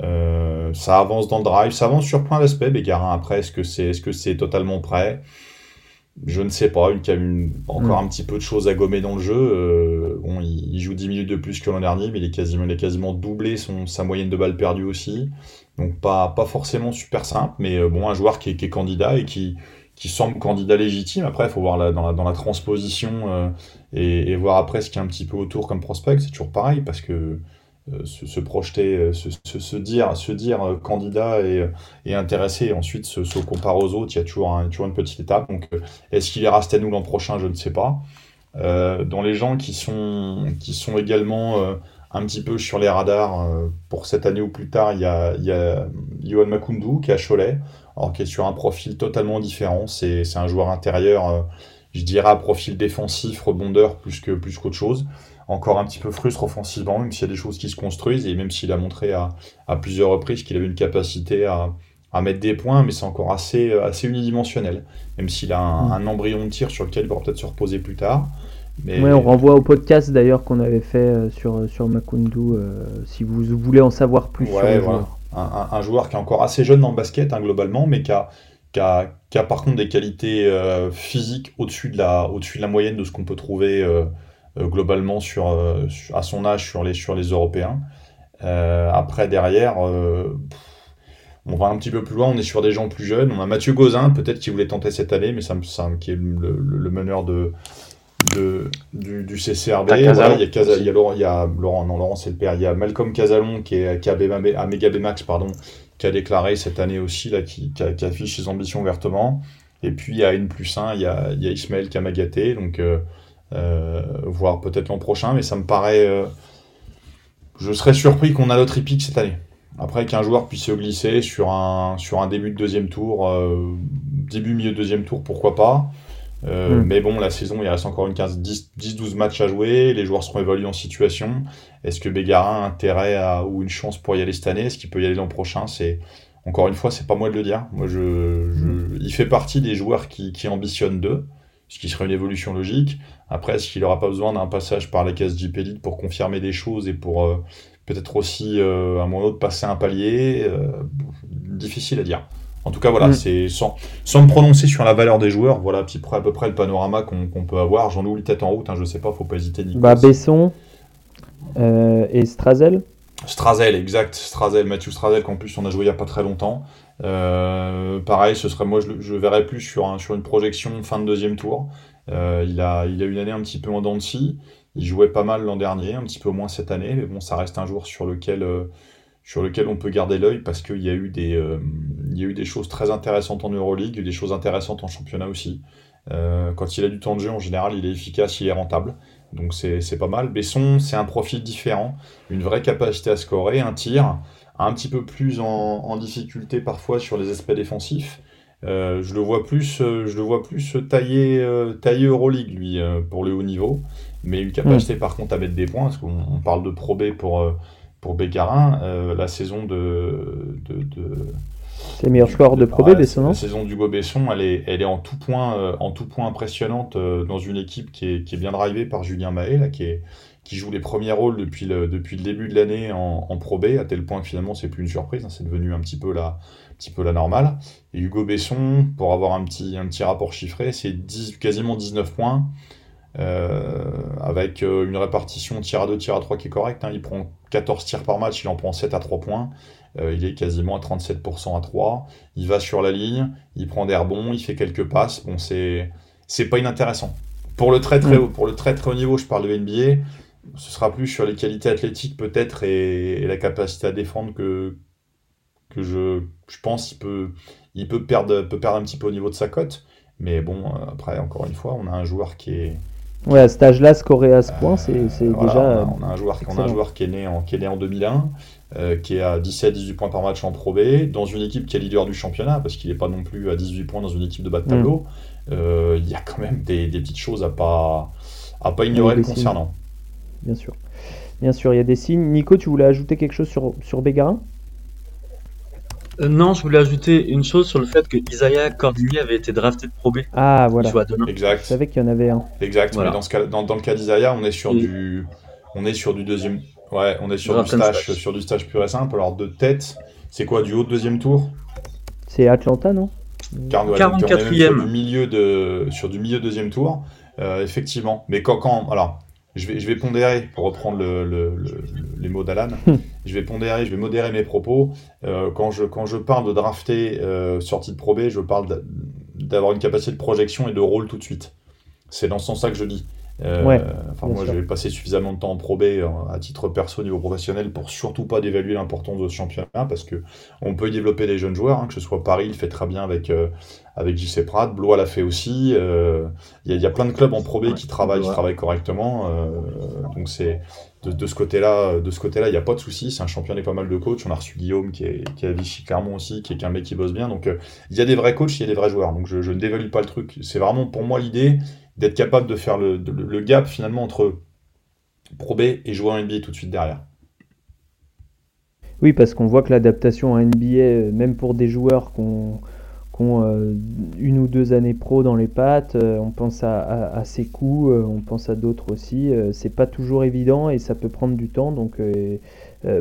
Euh, ça avance dans le drive, ça avance sur plein d'aspects. Bégarin, après, est-ce que c'est, est-ce que c'est totalement prêt? Je ne sais pas, une, une, encore mm. un petit peu de choses à gommer dans le jeu. Euh, bon, il, joue 10 minutes de plus que l'an dernier, mais il est quasiment, il quasiment doublé son, sa moyenne de balles perdues aussi. Donc pas, pas forcément super simple, mais euh, bon, un joueur qui est, qui est, candidat et qui, qui semble candidat légitime. Après, il faut voir la, dans, la, dans la transposition euh, et, et, voir après ce qu'il y a un petit peu autour comme prospect. C'est toujours pareil, parce que euh, se, projeter, euh, se, dire, euh, candidat et, intéressé, et ensuite se, comparer aux autres, il y a toujours, un, toujours une petite étape. Donc, est-ce qu'il ira à nous l'an prochain? Je ne sais pas. Dans les gens qui sont, également un petit peu sur les radars pour cette année ou plus tard, il y a, il Yohan Makundu qui est à Cholet, alors qui est sur un profil totalement différent. C'est un joueur intérieur, je dirais à profil défensif, rebondeur plus qu'autre chose encore un petit peu frustre offensivement, même s'il y a des choses qui se construisent, et même s'il a montré à, à plusieurs reprises qu'il avait une capacité à, à mettre des points, mais c'est encore assez, assez unidimensionnel, même s'il a un, mm. embryon de tir sur lequel il pourra peut-être se reposer plus tard. Mais... on renvoie au podcast d'ailleurs qu'on avait fait euh, sur, sur Makundu, euh, si vous voulez en savoir plus sur le joueur. Un, joueur qui est encore assez jeune dans le basket, hein, globalement, mais qui a, qui a, qui a, par contre des qualités euh, physiques au-dessus de, la, au de la moyenne de ce qu'on peut trouver euh, globalement sur, euh, à son âge sur les, sur les Européens. Euh, après, derrière, on va un petit peu plus loin, on est sur des gens plus jeunes. On a Mathieu Gauzin, peut-être qui voulait tenter cette année, mais ça me semble qui est le, meneur de, de, du, du CCRB. il, y a il, y a Laurent, il y a Laurent, non, Laurent c'est le père. Il y a Malcolm Casalon qui est qui a à Mega Max, pardon, qui a déclaré cette année aussi, là, qui, qui, qui affiche ses ambitions ouvertement. Et puis il y a N plus 1, il y a, il y a Ismaël Kamagaté. Donc euh, voire peut-être l'an prochain, mais ça me paraît. Euh, je serais surpris qu'on a l'autre épique cette année. Après, qu'un joueur puisse se glisser sur un, sur un début de deuxième tour, euh, début, milieu de deuxième tour, pourquoi pas. Hmm. Mais bon, la saison, il reste encore une 10-12 matchs à jouer. Les joueurs seront évalués en situation. Est-ce que Bégarin a intérêt à, ou une chance pour y aller cette année? Est-ce qu'il peut y aller l'an prochain? C'est Encore une fois, c'est pas moi de le dire. Moi, je, je... il fait partie des joueurs qui, qui ambitionnent d'eux ce qui serait une évolution logique. Après, est-ce qu'il n'aura pas besoin d'un passage par la case Jeep Elite pour confirmer des choses et pour euh, peut-être aussi, euh, à un moment donné, passer un palier euh, Difficile à dire. En tout cas, voilà, mm. c'est sans, sans me prononcer sur la valeur des joueurs, voilà à, à peu près le panorama qu'on peut avoir. J'en oublie peut-être en route, hein, je sais pas, faut pas hésiter. Bah, Besson et Strazel Strazel, exact. Strazel, Mathieu Strazel, qu'en plus on a joué il n'y a pas très longtemps. Euh, pareil, ce serait moi, je, verrais plus sur, une projection fin de deuxième tour. Euh, il, a, il une année un petit peu en dents de scie. Il jouait pas mal l'an dernier, un petit peu moins cette année, mais bon, ça reste un jour sur lequel, euh, on peut garder l'œil parce qu'il y, a eu des, y a eu des choses très intéressantes en Euroleague, des choses intéressantes en championnat aussi. quand il a du temps de jeu, en général, il est efficace, il est rentable. Donc c'est pas mal. Besson, c'est un profil différent, une vraie capacité à scorer, un tir un petit peu plus en, difficulté parfois sur les aspects défensifs. Euh, je le vois plus, euh, je le vois plus tailler, euh, tailler Euroleague lui pour le haut niveau, mais une capacité par contre à mettre des points, parce qu'on parle de Pro B pour pour Bécarin, la saison de, de, c'est le meilleur score de Pro B, Besson, La saison du Besson, elle est, elle est en tout point, en tout point impressionnante dans une équipe qui est, qui est bien drivée par Julien Mahé, là, qui est, qui joue les premiers rôles depuis le, depuis le début de l'année en, en Pro B, à tel point que finalement c'est plus une surprise, hein, c'est devenu un petit peu la, un petit peu la normale. Et Hugo Besson, pour avoir un petit, un petit rapport chiffré, c'est quasiment 19 points, avec une répartition tir à 2, tir à 3 qui est correcte. Hein. Il prend 14 tirs par match, il en prend 7 à 3 points. il est quasiment à 37% à 3. Il va sur la ligne, il prend des rebonds, il fait quelques passes. Bon, c'est, c'est pas inintéressant. Pour le très très mm. haut, pour le très très haut niveau, je parle de NBA. Ce sera plus sur les qualités athlétiques peut-être et, la capacité à défendre que, que je, je pense qu'il peut, il peut perdre, peut perdre un petit peu au niveau de sa cote. Mais bon, après, encore une fois, on a un joueur qui est. Ouais, à cet âge-là, scorer à ce point, c'est déjà. On a, un joueur, on a un joueur qui est né en, qui est né en 2001, euh, qui est à 17-18 points par match en Pro B, dans une équipe qui est leader du championnat, parce qu'il n'est pas non plus à 18 points dans une équipe de bas de tableau. Mm. Euh, il y a quand même des, des, petites choses à pas, à pas ignorer le concernant. Bien sûr. Bien sûr, il y a des signes. Nico, tu voulais ajouter quelque chose sur, sur Bégarin? Euh, non, je voulais ajouter une chose sur le fait que Isaiah Cordini avait été drafté de Pro B. Ah, voilà. Exact. Je savais qu'il y en avait un. Exact. Mais dans, ce cas, dans, dans, le cas d'Isaiah, on est sur du, on est sur du deuxième. Ouais, on est sur du stage, sur du stage pur et simple. Alors de tête, c'est quoi du haut de deuxième tour? C'est Atlanta, non? 44e. Sur du milieu de, sur du milieu deuxième tour, euh, effectivement. Mais quand, quand, alors, je vais, je vais pondérer, pour reprendre le, les mots d'Alan, je vais pondérer, je vais modérer mes propos. Euh, quand, je, quand je parle de drafter euh, sortie de Pro B, je parle d'avoir une capacité de projection et de rôle tout de suite. C'est dans ce sens-là que je dis. Euh, enfin, moi, j'ai passé suffisamment de temps en Pro B à titre perso au niveau professionnel pour surtout pas dévaluer l'importance de ce championnat parce que on peut y développer des jeunes joueurs, hein, que ce soit Paris, il fait très bien avec, euh, avec JC Pratt, Blois l'a fait aussi. Euh, il y, a plein de clubs en Pro B qui travaillent, qui travaillent correctement. donc, c'est de, ce côté-là, de ce côté-là, il n'y a pas de souci. C'est un championnat pas mal de coachs. On a reçu Guillaume qui est, qui est à Vichy Clermont aussi, qui est un mec qui bosse bien. Donc, il y a des vrais coachs, il y a des vrais joueurs. Donc, je, je ne dévalue pas le truc. C'est vraiment pour moi l'idée d'être capable de faire le, gap finalement entre Pro B et jouer en NBA tout de suite derrière. Oui, parce qu'on voit que l'adaptation à NBA, euh, même pour des joueurs qui ont, euh, une ou deux années pro dans les pattes, euh, on pense à, à, Sekou, on pense à d'autres aussi, c'est pas toujours évident et ça peut prendre du temps. Donc,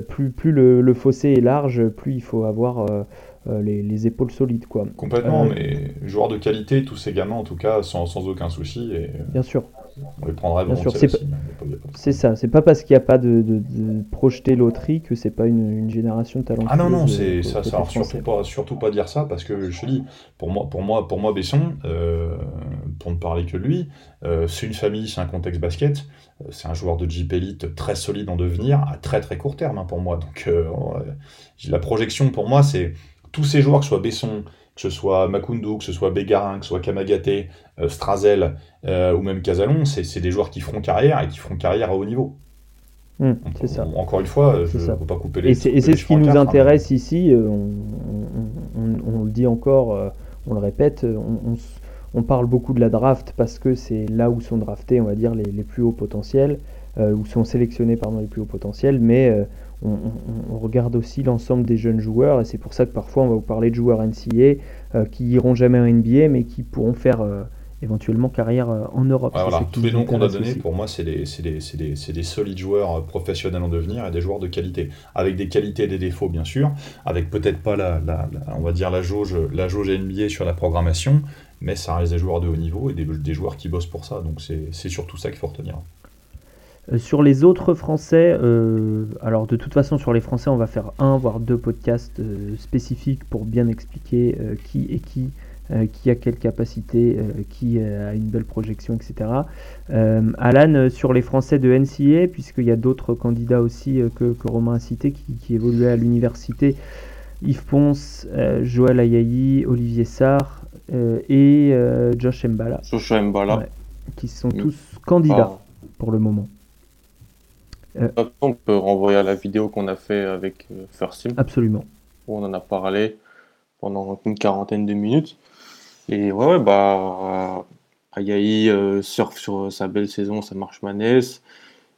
plus, plus le, fossé est large, plus il faut avoir euh, les, épaules solides. Quoi. Complètement, euh, mais joueurs de qualité, tous ces gamins en tout cas, sans, sans aucun souci. Et, euh, bien sûr. On les prendra bien sûr. C'est ça, c'est pas parce qu'il n'y a pas de, de, projeté loterie que c'est pas une, génération de talents. Ah non, non, c'est ça, ça surtout pas, surtout pas dire ça parce que je te dis, pour moi, pour moi, pour moi Besson, pour ne parler que de lui, c'est une famille, c'est un contexte basket, c'est un joueur de Jeep Elite très solide en devenir à très très court terme hein, pour moi. Donc la projection pour moi, c'est tous ces joueurs, que ce soit Besson, que ce soit Makundu, que ce soit Bégarin, que ce soit Kamagaté, euh, Strazel euh, ou même Casalon, c'est des joueurs qui feront carrière et qui feront carrière à haut niveau. C'est ça. Encore une fois, je ne veux pas couper les. Et c'est ce qui nous intéresse ici. Euh, on, le dit encore, on le répète, on, parle beaucoup de la draft parce que c'est là où sont draftés, on va dire, les, les plus hauts potentiels, où sont sélectionnés pardon, les plus hauts potentiels, mais on, regarde aussi l'ensemble des jeunes joueurs et c'est pour ça que parfois on va vous parler de joueurs NCA euh, qui iront jamais en NBA mais qui pourront faire euh, éventuellement carrière euh, en Europe. Tous les noms qu'on a donnés, pour moi, c'est des, des, des, solides joueurs professionnels en devenir et des joueurs de qualité. Avec des qualités et des défauts, bien sûr. Avec peut-être pas la, on va dire la jauge, la jauge NBA sur la programmation, mais ça reste des joueurs de haut niveau et des, des joueurs qui bossent pour ça. Donc c'est surtout ça qu'il faut retenir. Euh, sur les autres Français, euh, alors de toute façon sur les Français, on va faire un voire deux podcasts euh, spécifiques pour bien expliquer qui est qui, qui a quelle capacité, qui a une belle projection, etc. Alan, sur les Français de NCA, puisqu'il y a d'autres candidats aussi que, Romain a cité qui, qui évoluaient à l'université, Yves Ponce, Joël Ayayi, Olivier Sarr et Josh Mbala. Josh Mbala. qui sont tous candidats pour le moment. Euh, on peut renvoyer à la vidéo qu'on a fait avec euh, First Team. Absolument. Où on en a parlé pendant une quarantaine de minutes. Et ouais, ouais bah, Ayaï euh, surfe sur sa belle saison, ça marche manès.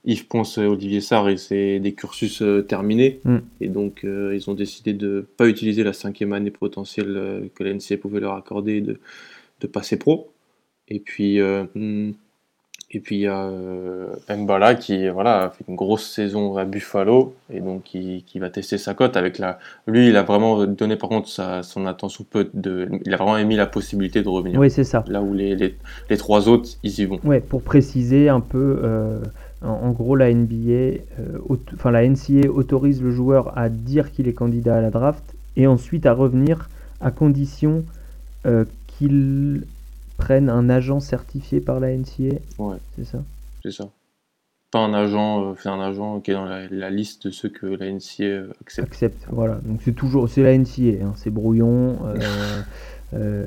Yves Ponce, Olivier Sarr, et c'est des cursus terminés. Mm. Et donc, ils ont décidé de ne pas utiliser la cinquième année potentielle que l'NCA pouvait leur accorder de, de passer pro. Et puis, hmm, Et puis il y a euh, Mbala qui voilà, a fait une grosse saison à Buffalo et donc qui, qui va tester sa cote avec la. Lui, il a vraiment donné par contre sa, son attention peu de. Il a vraiment émis la possibilité de revenir. Oui, c'est ça. Là où les, les, les, trois autres, ils y vont. Ouais, pour préciser un peu, euh, en, en, gros, la NBA, euh, enfin la NCA autorise le joueur à dire qu'il est candidat à la draft et ensuite à revenir à condition euh, qu'il prennent un agent certifié par la NCA. Ouais. C'est ça? C'est ça. Pas un agent, euh, c'est un agent qui est dans la, la, liste de ceux que la NCA accepte. Accepte, voilà. Donc c'est toujours, c'est la NCA, hein. c'est brouillon. Euh, euh,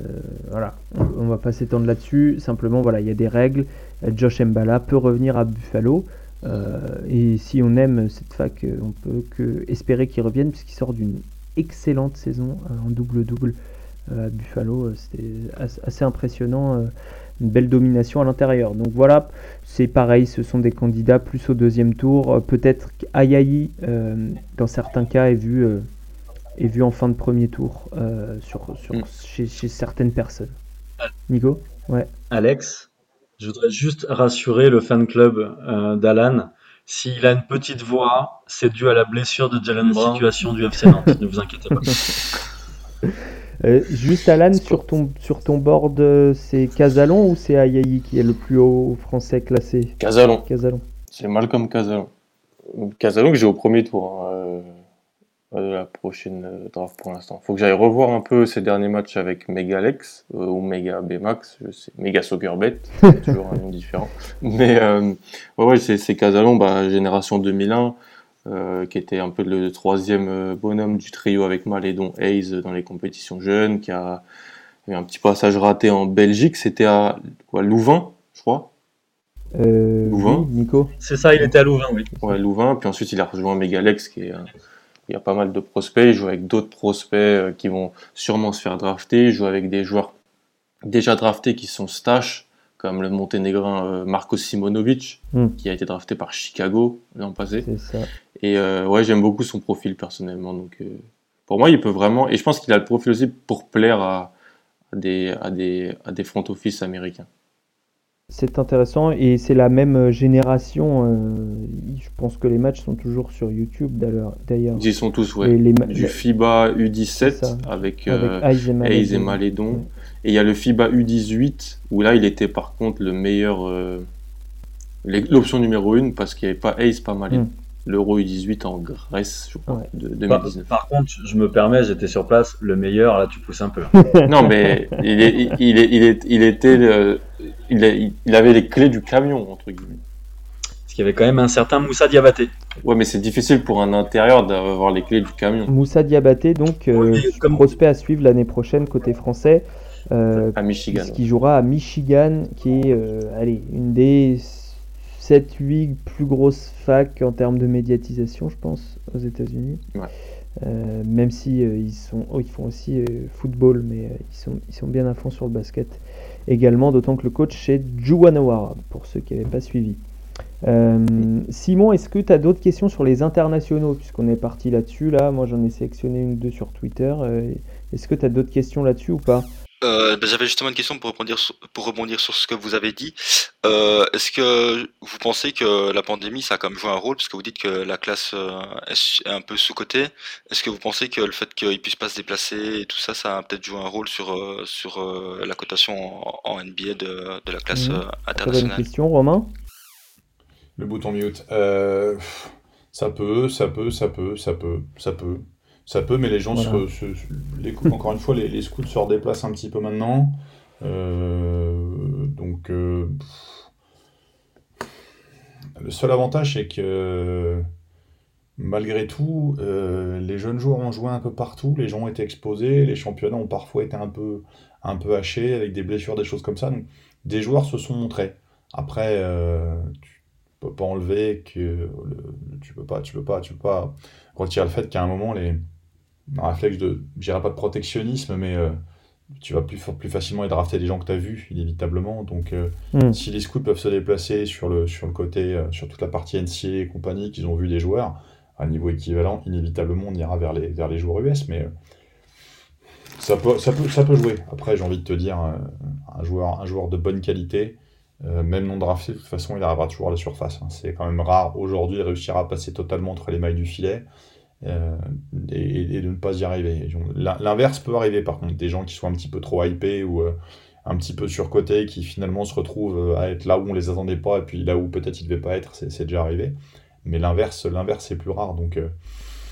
voilà, on, on, va pas s'étendre là-dessus. Simplement, voilà, il y a des règles. Josh Mbala peut revenir à Buffalo. et si on aime cette fac, on peut que espérer qu'il revienne puisqu'il sort d'une excellente saison en double-double à Buffalo. C'était assez impressionnant, une belle domination à l'intérieur. Donc voilà, c'est pareil, ce sont des candidats plus au deuxième tour. Peut-être qu'Ayayi, euh, dans certains cas, est vu, euh, est vu en fin de premier tour euh, sur, sur, mm. chez, chez, certaines personnes. Nico? Ouais. Alex, je voudrais juste rassurer le fan club d'Alan. S'il a une petite voix, c'est dû à la blessure de Jalen Brown. situation du FC Nantes, ne vous inquiétez pas. Euh, juste Alan, sur ton, sur ton board, euh, c'est Casalon ou c'est Ayayi qui est le plus haut français classé? Casalon. Casalon. C'est Malcolm Casalon. Casalon que j'ai au premier tour hein, euh, de la prochaine draft pour l'instant. Faut que j'aille revoir un peu ces derniers matchs avec Megalex euh, ou Mega Bmax, je sais, Mega Soccerbet, toujours un nom différent. Mais ouais, ouais c'est Casalon, bah, génération 2001. Euh, qui était un peu le troisième euh, bonhomme du trio avec Malédon Hayes dans les compétitions jeunes, qui a eu un petit passage raté en Belgique, c'était à quoi, Louvain, je crois. Euh, Louvain. Oui, Nico. C'est ça, il était à Louvain, oui. Ouais, Louvain, puis ensuite il a rejoint Megalex, qui est il y a pas mal de prospects, il joue avec d'autres prospects qui vont sûrement se faire drafter, il joue avec des joueurs déjà draftés qui sont stash, comme le monténégrin Marco Simonovic, mm. qui a été drafté par Chicago l'an passé. Ça. Et euh, ouais, j'aime beaucoup son profil personnellement. Donc, euh, pour moi, il peut vraiment. Et je pense qu'il a le profil aussi pour plaire à, à des, à, des, à des front office américains. C'est intéressant et c'est la même génération. Euh, je pense que les matchs sont toujours sur YouTube d'ailleurs. Ils y sont tous, ouais. Les, du FIBA U17 avec, avec Hayes et Malédon. Ouais. Et il y a le FIBA U18 où là il était par contre le meilleur, euh, l'option numéro 1 parce qu'il n'y avait pas Hayes, pas Malédon. Mm. L'Euro U18 en Grèce, je crois, ouais. de 2019. Par, par, contre, je me permets, j'étais sur place, le meilleur, là tu pousses un peu. non, mais il, est, il, est, il, est, il était. Le, il, est, il avait les clés du camion, entre guillemets. Parce qu'il y avait quand même un certain Moussa Diabaté. Ouais, mais c'est difficile pour un intérieur d'avoir les clés du camion. Moussa Diabaté, donc, euh, oui, comme... prospect à suivre l'année prochaine côté français. Euh, à Michigan. Qui jouera à Michigan, qui est euh, allez, une des 7-8 plus grosses facs en termes de médiatisation, je pense, aux États-Unis. Ouais. Euh, même si euh, ils, sont, oh, ils font aussi euh, football, mais ils, sont, ils sont bien à fond sur le basket également, d'autant que le coach c'est Juwan Howard, pour ceux qui n'avaient pas suivi. Simon, est-ce que tu as d'autres questions sur les internationaux, puisqu'on est parti là-dessus, là, moi j'en ai sélectionné une ou deux sur Twitter, est-ce que tu as d'autres questions là-dessus ou pas? Euh, ben, J'avais justement une question pour rebondir sur, pour rebondir sur ce que vous avez dit. Euh, Est-ce que vous pensez que la pandémie, ça a quand même joué un rôle? Parce que vous dites que la classe euh, est un peu sous-cotée. Est-ce que vous pensez que le fait qu'ils ne puissent pas se déplacer et tout ça, ça a peut-être joué un rôle sur, sur la cotation en, en, NBA de, de la classe mmh. internationale? Très question, Romain Le bouton mute. ça peut, ça peut, ça peut, ça peut, ça peut. Ça peut, mais les gens voilà. se, se, les, encore une fois, les, les, scouts se redéplacent un petit peu maintenant. Euh, donc, euh, le seul avantage, c'est que malgré tout, euh, les jeunes joueurs ont joué un peu partout, les gens ont été exposés, les championnats ont parfois été un peu, un peu hachés avec des blessures, des choses comme ça. Donc, des joueurs se sont montrés. Après, euh, tu peux pas enlever que le, tu peux pas, tu peux pas, tu peux pas retirer le fait qu'à un moment les un réflexe de, je pas de protectionnisme, mais euh, tu vas plus, plus facilement y drafter des gens que tu as vus, inévitablement. Donc, euh, mm. si les scouts peuvent se déplacer sur le, sur le côté, euh, sur toute la partie NCA et compagnie, qu'ils ont vu des joueurs à niveau équivalent, inévitablement, on ira vers les, vers les joueurs US, mais ça peut, ça, peut, ça peut jouer. Après, j'ai envie de te dire, un joueur, un joueur de bonne qualité, même non drafté, de toute façon, il arrivera toujours à la surface. Hein. C'est quand même rare aujourd'hui de réussir à passer totalement entre les mailles du filet. Et, de ne pas y arriver. L'inverse peut arriver par contre, des gens qui sont un petit peu trop hypés ou un petit peu surcotés, qui finalement se retrouvent à être là où on les attendait pas, et puis là où peut-être ils ne devaient pas être, c'est déjà arrivé. Mais l'inverse, l'inverse est plus rare. Donc,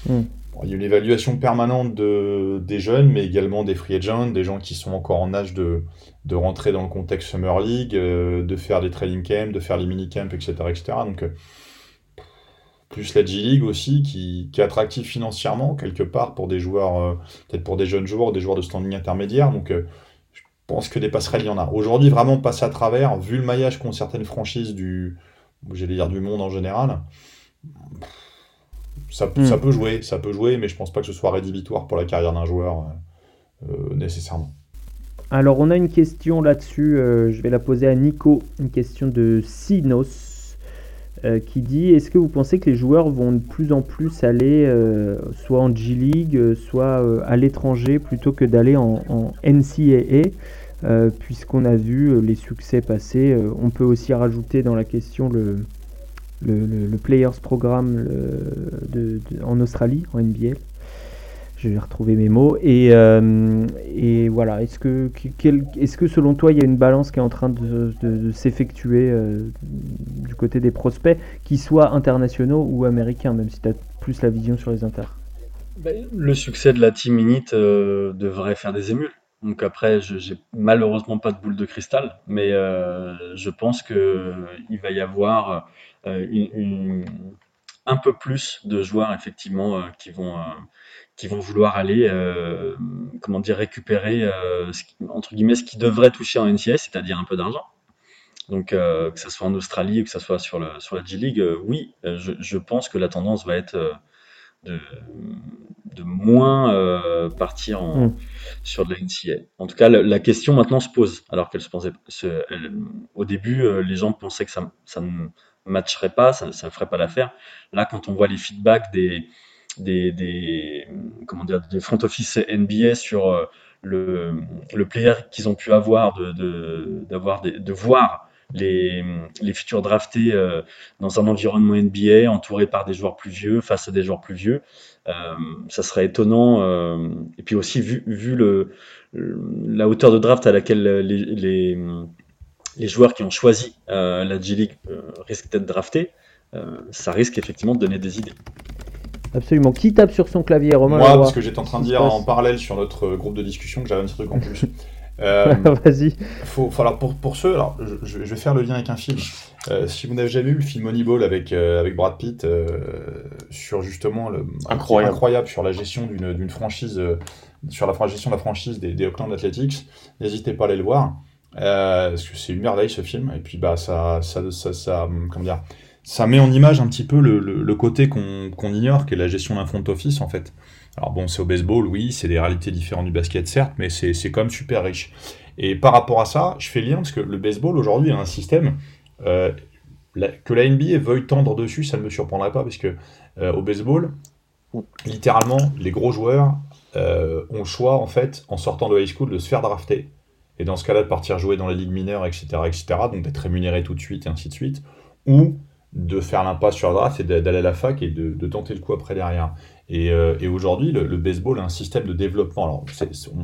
hmm. Il y a une évaluation permanente de, des jeunes, mais également des free agents, des gens qui sont encore en âge de, de rentrer dans le contexte Summer League, euh, de faire des training camps, de faire les mini-camps, etc., etc. Donc, euh, plus la G-League aussi, qui, qui, est attractive financièrement, quelque part, pour des joueurs, euh, peut-être pour des jeunes joueurs, des joueurs de standing intermédiaire. Donc, je pense que des passerelles, il y en a. Aujourd'hui, vraiment passer à travers, vu le maillage qu'ont certaines franchises du, j'allais dire, du monde en général, ça, hmm. ça, peut jouer, ça peut jouer, mais je pense pas que ce soit rédhibitoire pour la carrière d'un joueur euh, euh, nécessairement. Alors on a une question là-dessus, euh, je vais la poser à Nico, une question de Sinos qui dit est-ce que vous pensez que les joueurs vont de plus en plus aller soit en G-League, soit à l'étranger plutôt que d'aller en, NCAA puisqu'on a vu les succès passés. on peut aussi rajouter dans la question le, le, Players Programme en Australie, en NBA. Je vais retrouver mes mots. Et, euh, voilà, est-ce que, selon toi, il y a une balance qui est en train de, s'effectuer euh, du côté des prospects, qu'ils soient internationaux ou américains, même si tu as plus la vision sur les inter ben, Le succès de la Team Init euh, devrait faire des émules. Donc après, je j'ai malheureusement pas de boule de cristal, mais je pense qu'il va y avoir euh, un peu plus de joueurs effectivement euh, qui vont euh, qui vont vouloir aller comment dire récupérer entre guillemets ce qui devrait toucher en NCS, c'est-à-dire un peu d'argent. Donc que ce soit en Australie ou que ce soit sur, le, sur la G League, oui, je, pense que la tendance va être de, de moins partir en, mm. sur de la NCA. En tout cas, la, question maintenant se pose, alors qu'elle se pensait, au début, les gens pensaient que ça, ça ne matcherait pas, ça ne ferait pas l'affaire. Là, quand on voit les feedbacks des, des, des, comment dire, des front office NBA sur euh, le, le player qu'ils ont pu avoir, de, de, d'avoir de voir les, les futurs draftés euh, dans un environnement NBA, entouré par des joueurs plus vieux, face à des joueurs plus vieux, euh, ça serait étonnant. Euh, et puis aussi, vu, vu le, la hauteur de draft à laquelle les, les les joueurs qui ont choisi euh, la G-League euh, risquent d'être draftés, euh, ça risque effectivement de donner des idées. Absolument. Qui tape sur son clavier, Romain Moi, parce que j'étais en train de dire en parallèle sur notre groupe de discussion que j'avais un petit truc en plus. Vas-y. Faut, alors pour, pour ceux, alors je, vais faire le lien avec un film. si vous n'avez jamais vu le film Moneyball avec, avec Brad Pitt sur justement le incroyable. incroyable sur la gestion d'une franchise, sur la gestion de la franchise des, des Oakland Athletics, n'hésitez pas à aller le voir. Euh, parce que c'est une merveille ce film. Et puis bah ça, ça, ça, ça comment dire, ça met en image un petit peu le, côté qu'on ignore, qui est la gestion d'un front office en fait. Alors bon, c'est au baseball, oui, c'est des réalités différentes du basket certes, mais c'est quand même super riche. Et par rapport à ça, je fais lien parce que le baseball aujourd'hui a un système euh, que la NBA veuille tendre dessus, ça ne me surprendrait pas parce que euh, au baseball, littéralement, les gros joueurs ont le choix en fait, en sortant de high school, de se faire drafter et dans ce cas-là de partir jouer dans la ligue mineure, etc., etc., donc d'être rémunéré tout de suite, et ainsi de suite, ou de faire l'impasse sur la draft et d'aller à la fac et de, tenter le coup après derrière. Et, euh, aujourd'hui, le, baseball a un système de développement. Alors,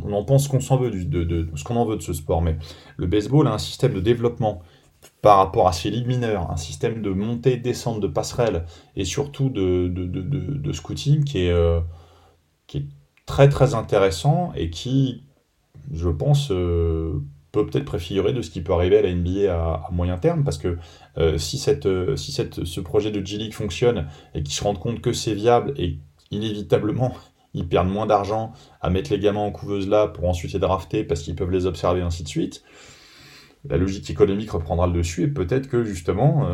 on en pense qu'on s'en veut, de, ce qu'on en veut de ce sport, mais le baseball a un système de développement par rapport à ces ligues mineures, un système de montée, descente, de passerelle et surtout de, de scouting euh, qui est très très intéressant et qui, je pense, euh, peut peut-être préfigurer de ce qui peut arriver à la NBA à, moyen terme, parce que euh, si, cette, euh, si cette, ce projet de G-League fonctionne et qu'ils se rendent compte que c'est viable et inévitablement ils perdent moins d'argent à mettre les gamins en couveuse là pour ensuite les drafter parce qu'ils peuvent les observer ainsi de suite, la logique économique reprendra le dessus et peut-être que justement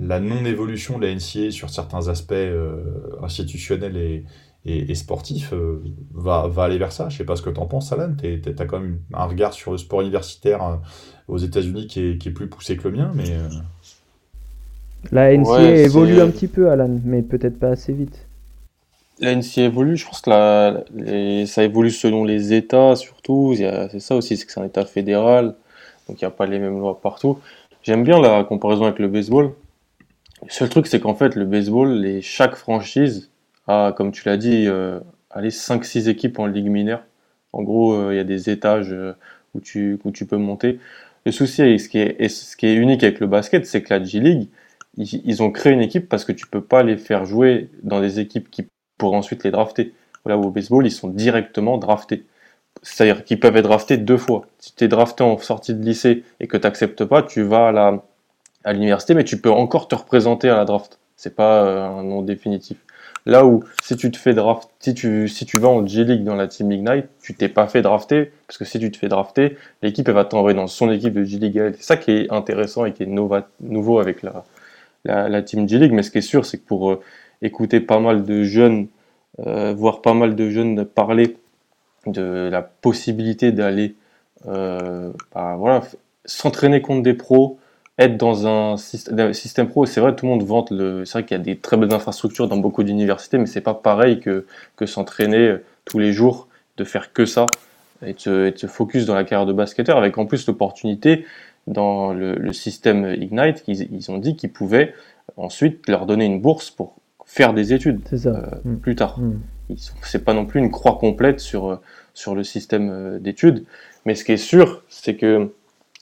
la non-évolution de la NCA sur certains aspects institutionnels et, et, sportif euh, va, va, aller vers ça. Je sais pas ce que tu en penses, Alan. Tu as quand même un regard sur le sport universitaire euh, aux États-Unis qui est, qui est, plus poussé que le mien, mais. Euh, la NCA évolue un petit peu, Alan, mais peut-être pas assez vite. La NCA évolue, je pense que la, ça évolue selon les États surtout. C'est ça aussi, c'est que c'est un État fédéral, donc il n'y a pas les mêmes lois partout. j'aime bien la comparaison avec le baseball. Le seul truc, c'est qu'en fait, le baseball, les, chaque franchise a, comme tu l'as dit, euh, allez, 5-6 équipes en ligue mineure. En gros, euh, il y a des étages euh, où, tu, peux monter. Le souci, et ce qui est, unique avec le basket, c'est que la G-League, ils, ont créé une équipe parce que tu peux pas les faire jouer dans des équipes qui pourraient ensuite les drafter. Là où au baseball, ils sont directement draftés. C'est-à-dire qu'ils peuvent être draftés deux fois. Si tu es drafté en sortie de lycée et que tu n'acceptes pas, tu vas à à l'université, mais tu peux encore te représenter à la draft. C'est pas un nom définitif. Là où, si tu te fais draft, si tu, si vas en G-League dans la Team Ignite, tu t'es pas fait drafter, parce que si tu te fais drafter, l'équipe, elle va t'envoyer dans son équipe de G-League. C'est ça qui est intéressant et qui est nouveau avec la, la, Team G-League. Mais ce qui est sûr, c'est que pour euh, écouter pas mal de jeunes, euh, voir pas mal de jeunes parler de la possibilité d'aller, euh, bah, s'entraîner contre des pros, être dans un système, pro, c'est vrai, tout le monde vante le. C'est vrai qu'il y a des très belles infrastructures dans beaucoup d'universités, mais c'est pas pareil que, que s'entraîner euh, tous les jours, de faire que ça, et de, se focus dans la carrière de basketteur, avec en plus l'opportunité dans le, système Ignite, qu'ils ils ont dit qu'ils pouvaient ensuite leur donner une bourse pour faire des études euh, mm. plus tard. Mm. C'est pas non plus une croix complète sur, euh, sur le système d'études, mais ce qui est sûr, c'est que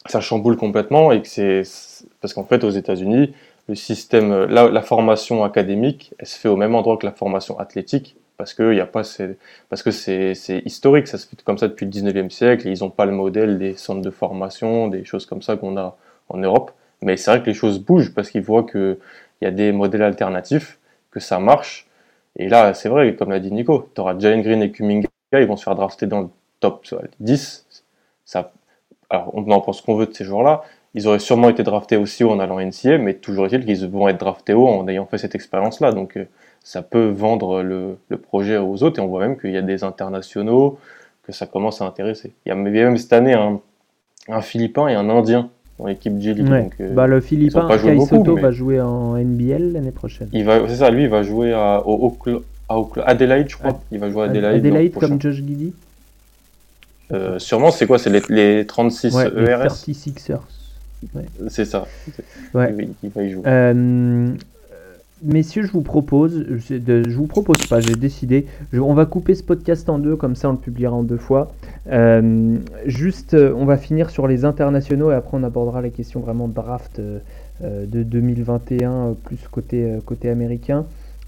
ça chamboule complètement et que c'est parce qu'en fait aux États-Unis le système la, la, formation académique elle se fait au même endroit que la formation athlétique parce que il a pas parce que c'est historique ça se fait comme ça depuis le 19e siècle et ils n'ont pas le modèle des centres de formation des choses comme ça qu'on a en Europe. Mais c'est vrai que les choses bougent parce qu'ils voient que il y a des modèles alternatifs que ça marche. Et là c'est vrai comme l'a dit Nico tu auras Jalen Green et Kuminga ils vont se faire drafter dans le top 10 ça alors on en pense qu'on veut de ces joueurs-là, ils auraient sûrement été draftés aussi haut en allant NCA, mais toujours est-il qu'ils vont être draftés haut en ayant fait cette expérience-là. Donc euh, ça peut vendre le, projet aux autres, et on voit même qu'il y a des internationaux, que ça commence à intéresser. Il y a même cette année un, Philippin et un Indien dans l'équipe G League. Euh, bah, le Philippin, Kai Soto, va jouer en NBL l'année prochaine. C'est ça, lui, il va jouer à, au, à Adelaide, je crois. Il va jouer à Adelaide. Adelaide comme Josh Giddy euh, sûrement, c'est quoi C'est les, les, 36 ouais, ERS les 36ers. Ouais. C'est ça. Ouais. Il, va y jouer. Euh, messieurs, je vous propose, je, de, je vous propose pas, j'ai décidé, je, on va couper ce podcast en deux, comme ça on le publiera en deux fois. Euh, juste, on va finir sur les internationaux et après on abordera les questions vraiment draft de 2021, plus côté, côté américain.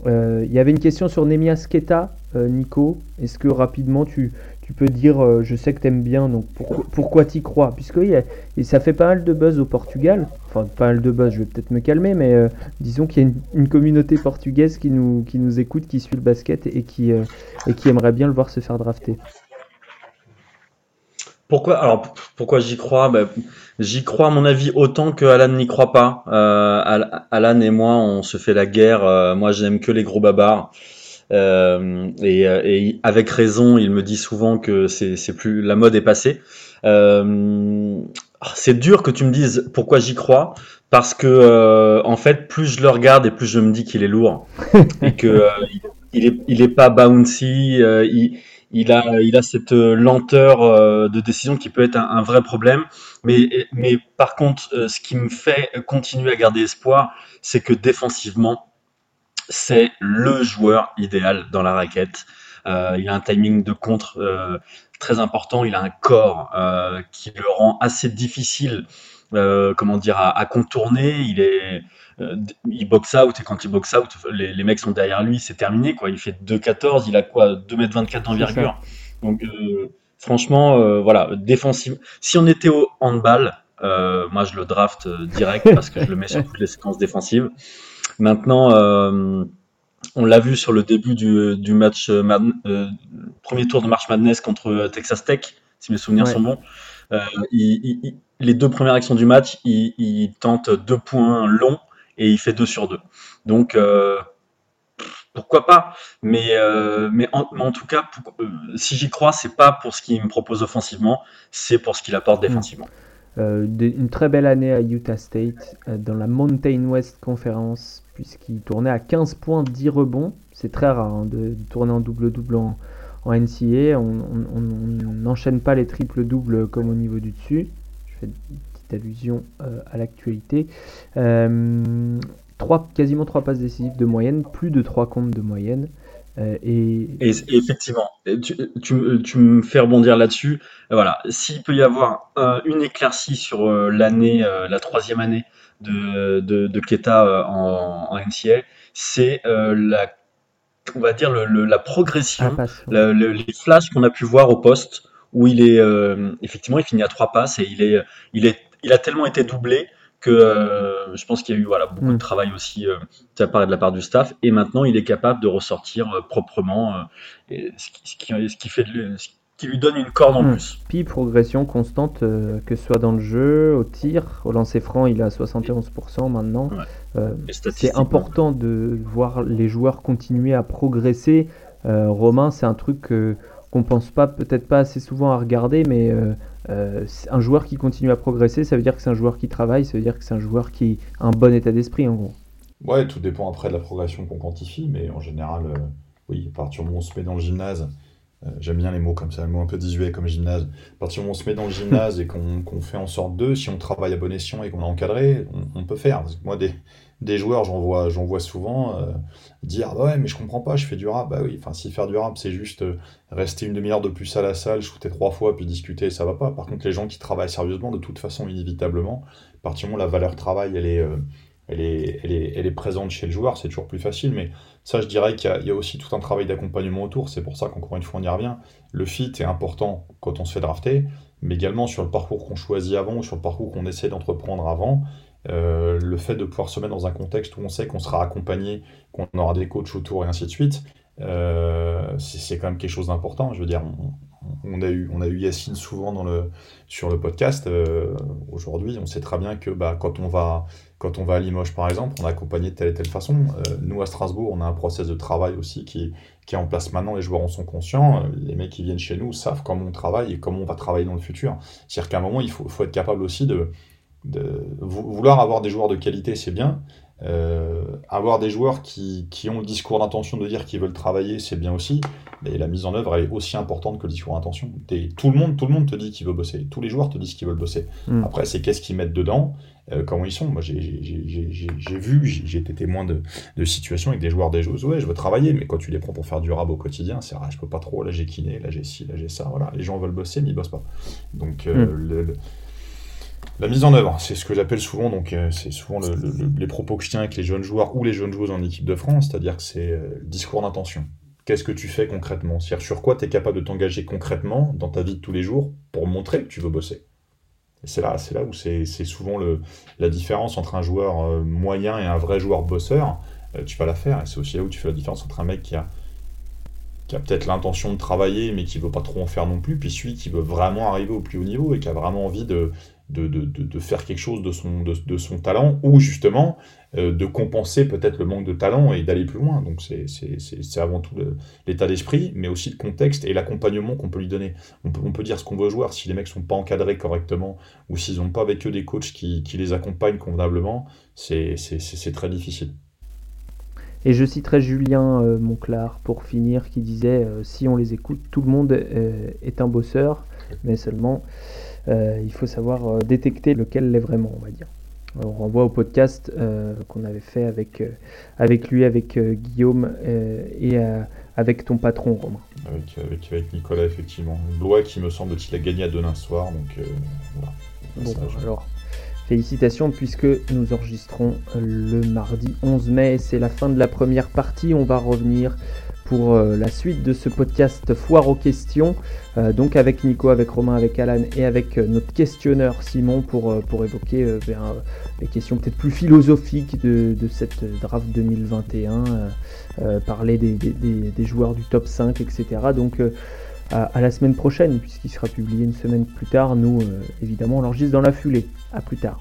Il y avait une question sur Nemias Keta, Nico. Est-ce que rapidement tu, tu peux dire euh, je sais que tu aimes bien, donc pourquoi tu crois? Puisque et ça fait pas mal de buzz au Portugal, enfin pas mal de buzz, je vais peut-être me calmer, mais euh, disons qu'il y a une, communauté portugaise qui nous, écoute, qui suit le basket et qui, euh, et qui aimerait bien le voir se faire drafter. Pourquoi Alors pourquoi j'y crois? Ben, J'y crois à mon avis autant que Alan n'y croit pas. Alan et moi on se fait la guerre. moi j'aime que les gros babards. Euh, et, euh, et, avec raison, il me dit souvent que c'est plus la mode est passée. Euh, c'est dur que tu me dises pourquoi j'y crois, parce que en fait, plus je le regarde et plus je me dis qu'il est lourd et que il, est, il est pas bouncy. il, il a, il a cette lenteur de décision qui peut être un, un, vrai problème. Mais, mais par contre, ce qui me fait continuer à garder espoir, c'est que défensivement, c'est le joueur idéal dans la raquette. Euh, il a un timing de contre euh, très important. Il a un corps euh, qui le rend assez difficile, comment dire, à, contourner. Il est, il box out et quand il box out, les, mecs sont derrière lui, c'est terminé quoi. Il fait 2,14, il a quoi, 2m24 d'envergure. Donc franchement, voilà, défensif. Si on était au handball, moi je le draft direct parce que je le mets sur toutes les séquences défensives. Maintenant, euh, on l'a vu sur le début du, match, euh, euh, premier tour de March Madness contre Texas Tech, si mes souvenirs sont bons. les deux premières actions du match, il, tente deux points longs et il fait deux sur deux. Donc, pourquoi pas? Mais, mais, en, tout cas, si j'y crois, c'est pas pour ce qu'il me propose offensivement, c'est pour ce qu'il apporte défensivement. une très belle année à Utah State dans la Mountain West Conference puisqu'il tournait à 15 points, 10 rebonds. C'est très rare hein, de, tourner en double-double en, NCA. On n'enchaîne pas les triples-doubles comme au niveau du dessus. Je fais une petite allusion à l'actualité. Trois, quasiment 3 passes décisives de moyenne, plus de 3 comptes de moyenne. et... effectivement, tu, tu, me fais rebondir là-dessus. Voilà, s'il peut y avoir une éclaircie sur l'année, la troisième année de, de, de Keta en, en NCA, c'est la on va dire le, la progression, les flashs qu'on a pu voir au poste où il est euh, effectivement il finit à trois passes et il est il est il a tellement été doublé que euh, je pense qu'il y a eu voilà beaucoup de mm. travail aussi euh, de la part du staff et maintenant il est capable de ressortir proprement et ce, qui, ce, qui, ce, qui, fait ce qui lui donne une corde en hmm. plus. Puis progression constante, euh, que ce soit dans le jeu, au tir, au lancer franc, il est à 71% maintenant. Euh, c'est important de voir les joueurs continuer à progresser. Euh, Romain, c'est un truc qu'on pense pas, peut-être pas assez souvent à regarder, mais un joueur qui continue à progresser, ça veut dire que c'est un joueur qui travaille, ça veut dire que c'est un joueur qui a un bon état d'esprit en gros. Ouais, tout dépend après de la progression qu'on quantifie, mais en général, oui, à partir du moment où on se met dans le gymnase, euh, j'aime bien les mots comme ça, les mots un peu désuets comme gymnase. À partir du moment où on se met dans le gymnase et qu'on fait en sorte d'eux, si on travaille à bon escient et qu'on a encadré, on, peut faire. moi, des, joueurs, j'en vois, vois souvent euh, dire ah Ouais, mais je comprends pas, je fais du rap. Bah oui, si faire du rap, c'est juste euh, rester une demi-heure de plus à la salle, shooter trois fois, puis discuter, ça va pas. Par contre, les gens qui travaillent sérieusement, de toute façon, inévitablement, à partir du moment où la valeur travail, elle est elle est, elle est, elle est présente chez le joueur, c'est toujours plus facile. Mais ça, je dirais qu'il y, a aussi tout un travail d'accompagnement autour. C'est pour ça qu'encore une fois, on y revient. Le fit est important quand on se fait drafter, mais également sur le parcours qu'on choisit avant ou sur le parcours qu'on essaie d'entreprendre avant. Euh, le fait de pouvoir se mettre dans un contexte où on sait qu'on sera accompagné, qu'on aura des coachs autour et ainsi de suite, euh, c'est quand même quelque chose d'important. Je veux dire, on, a eu, on a eu Yacine souvent dans le, sur le podcast. Euh, aujourd'hui, on sait très bien que bah, quand on va quand on va à Limoges, par exemple, on est accompagné de telle et telle façon. Euh, nous, à Strasbourg, on a un process de travail aussi qui, est en place maintenant. Les joueurs en sont conscients. Euh, les mecs qui viennent chez nous savent comment on travaille et comment on va travailler dans le futur. C'est-à-dire qu'à un moment, il faut, être capable aussi de vouloir avoir des joueurs de qualité, c'est bien. Euh, avoir des joueurs qui, qui ont le discours d'intention de dire qu'ils veulent travailler, c'est bien aussi. Mais la mise en œuvre, elle est aussi importante que le discours d'intention. Tout le monde, tout le monde te dit qu'il veut bosser. Tous les joueurs te disent qu'ils veulent bosser. Mm. Après, c'est qu'est-ce qu'ils mettent dedans, euh, comment ils sont. Moi, j'ai vu, j'ai été témoin de, de, situations avec des joueurs des joueuses. Ouais, je veux travailler, mais quand tu les prends pour faire du rab au quotidien, c'est ah, je peux pas trop. Là, j'ai kiné, là, j'ai ci, là, j'ai ça. Voilà, les gens veulent bosser, mais ils bossent pas. Donc, euh, mm. le la mise en œuvre, c'est ce que j'appelle souvent, donc euh, c'est souvent les propos que je tiens avec les jeunes joueurs ou les jeunes joueuses en équipe de France, c'est-à-dire que c'est euh, discours d'intention. Qu'est-ce que tu fais concrètement? C'est-à-dire sur quoi tu es capable de t'engager concrètement dans ta vie de tous les jours pour montrer que tu veux bosser? c'est là, là où c'est souvent la différence entre un joueur euh, moyen et un vrai joueur bosseur. tu vas la faire, et c'est aussi là où tu fais la différence entre un mec qui a qui a peut-être l'intention de travailler mais qui veut pas trop en faire non plus, puis celui qui veut vraiment arriver au plus haut niveau et qui a vraiment envie de, de, de, de, faire quelque chose de son, de, son talent, ou justement euh, de compenser peut-être le manque de talent et d'aller plus loin. Donc c'est avant tout l'état d'esprit, mais aussi le contexte et l'accompagnement qu'on peut lui donner. On peut, on peut dire ce qu'on veut jouer, si les mecs sont pas encadrés correctement, ou s'ils n'ont pas avec eux des coachs qui, qui les accompagnent convenablement, c'est très difficile. Et je citerai Julien euh, Monclar pour finir qui disait euh, si on les écoute, tout le monde est un bosseur, mais seulement euh, il faut savoir euh, détecter lequel l'est vraiment, on va dire. on renvoie au podcast euh, qu'on avait fait avec, avec lui, avec Guillaume et avec ton patron Romain. Avec, avec, Nicolas, effectivement. Une loi qui me semble-t-il a gagné à demain soir. Donc voilà. Bon, alors, félicitations puisque nous enregistrons le mardi 11 mai. C'est la fin de la première partie. On va revenir pour euh, la suite de ce podcast Foire aux questions, euh, donc avec Nico, avec Romain, avec Alan et avec euh, notre questionneur Simon pour, pour évoquer ben, les questions peut-être plus philosophiques de, cette draft 2021, parler des, des, joueurs du top 5, etc. Donc à, à, la semaine prochaine, puisqu'il sera publié une semaine plus tard, nous évidemment on l'enregistre dans la foulée. À plus tard.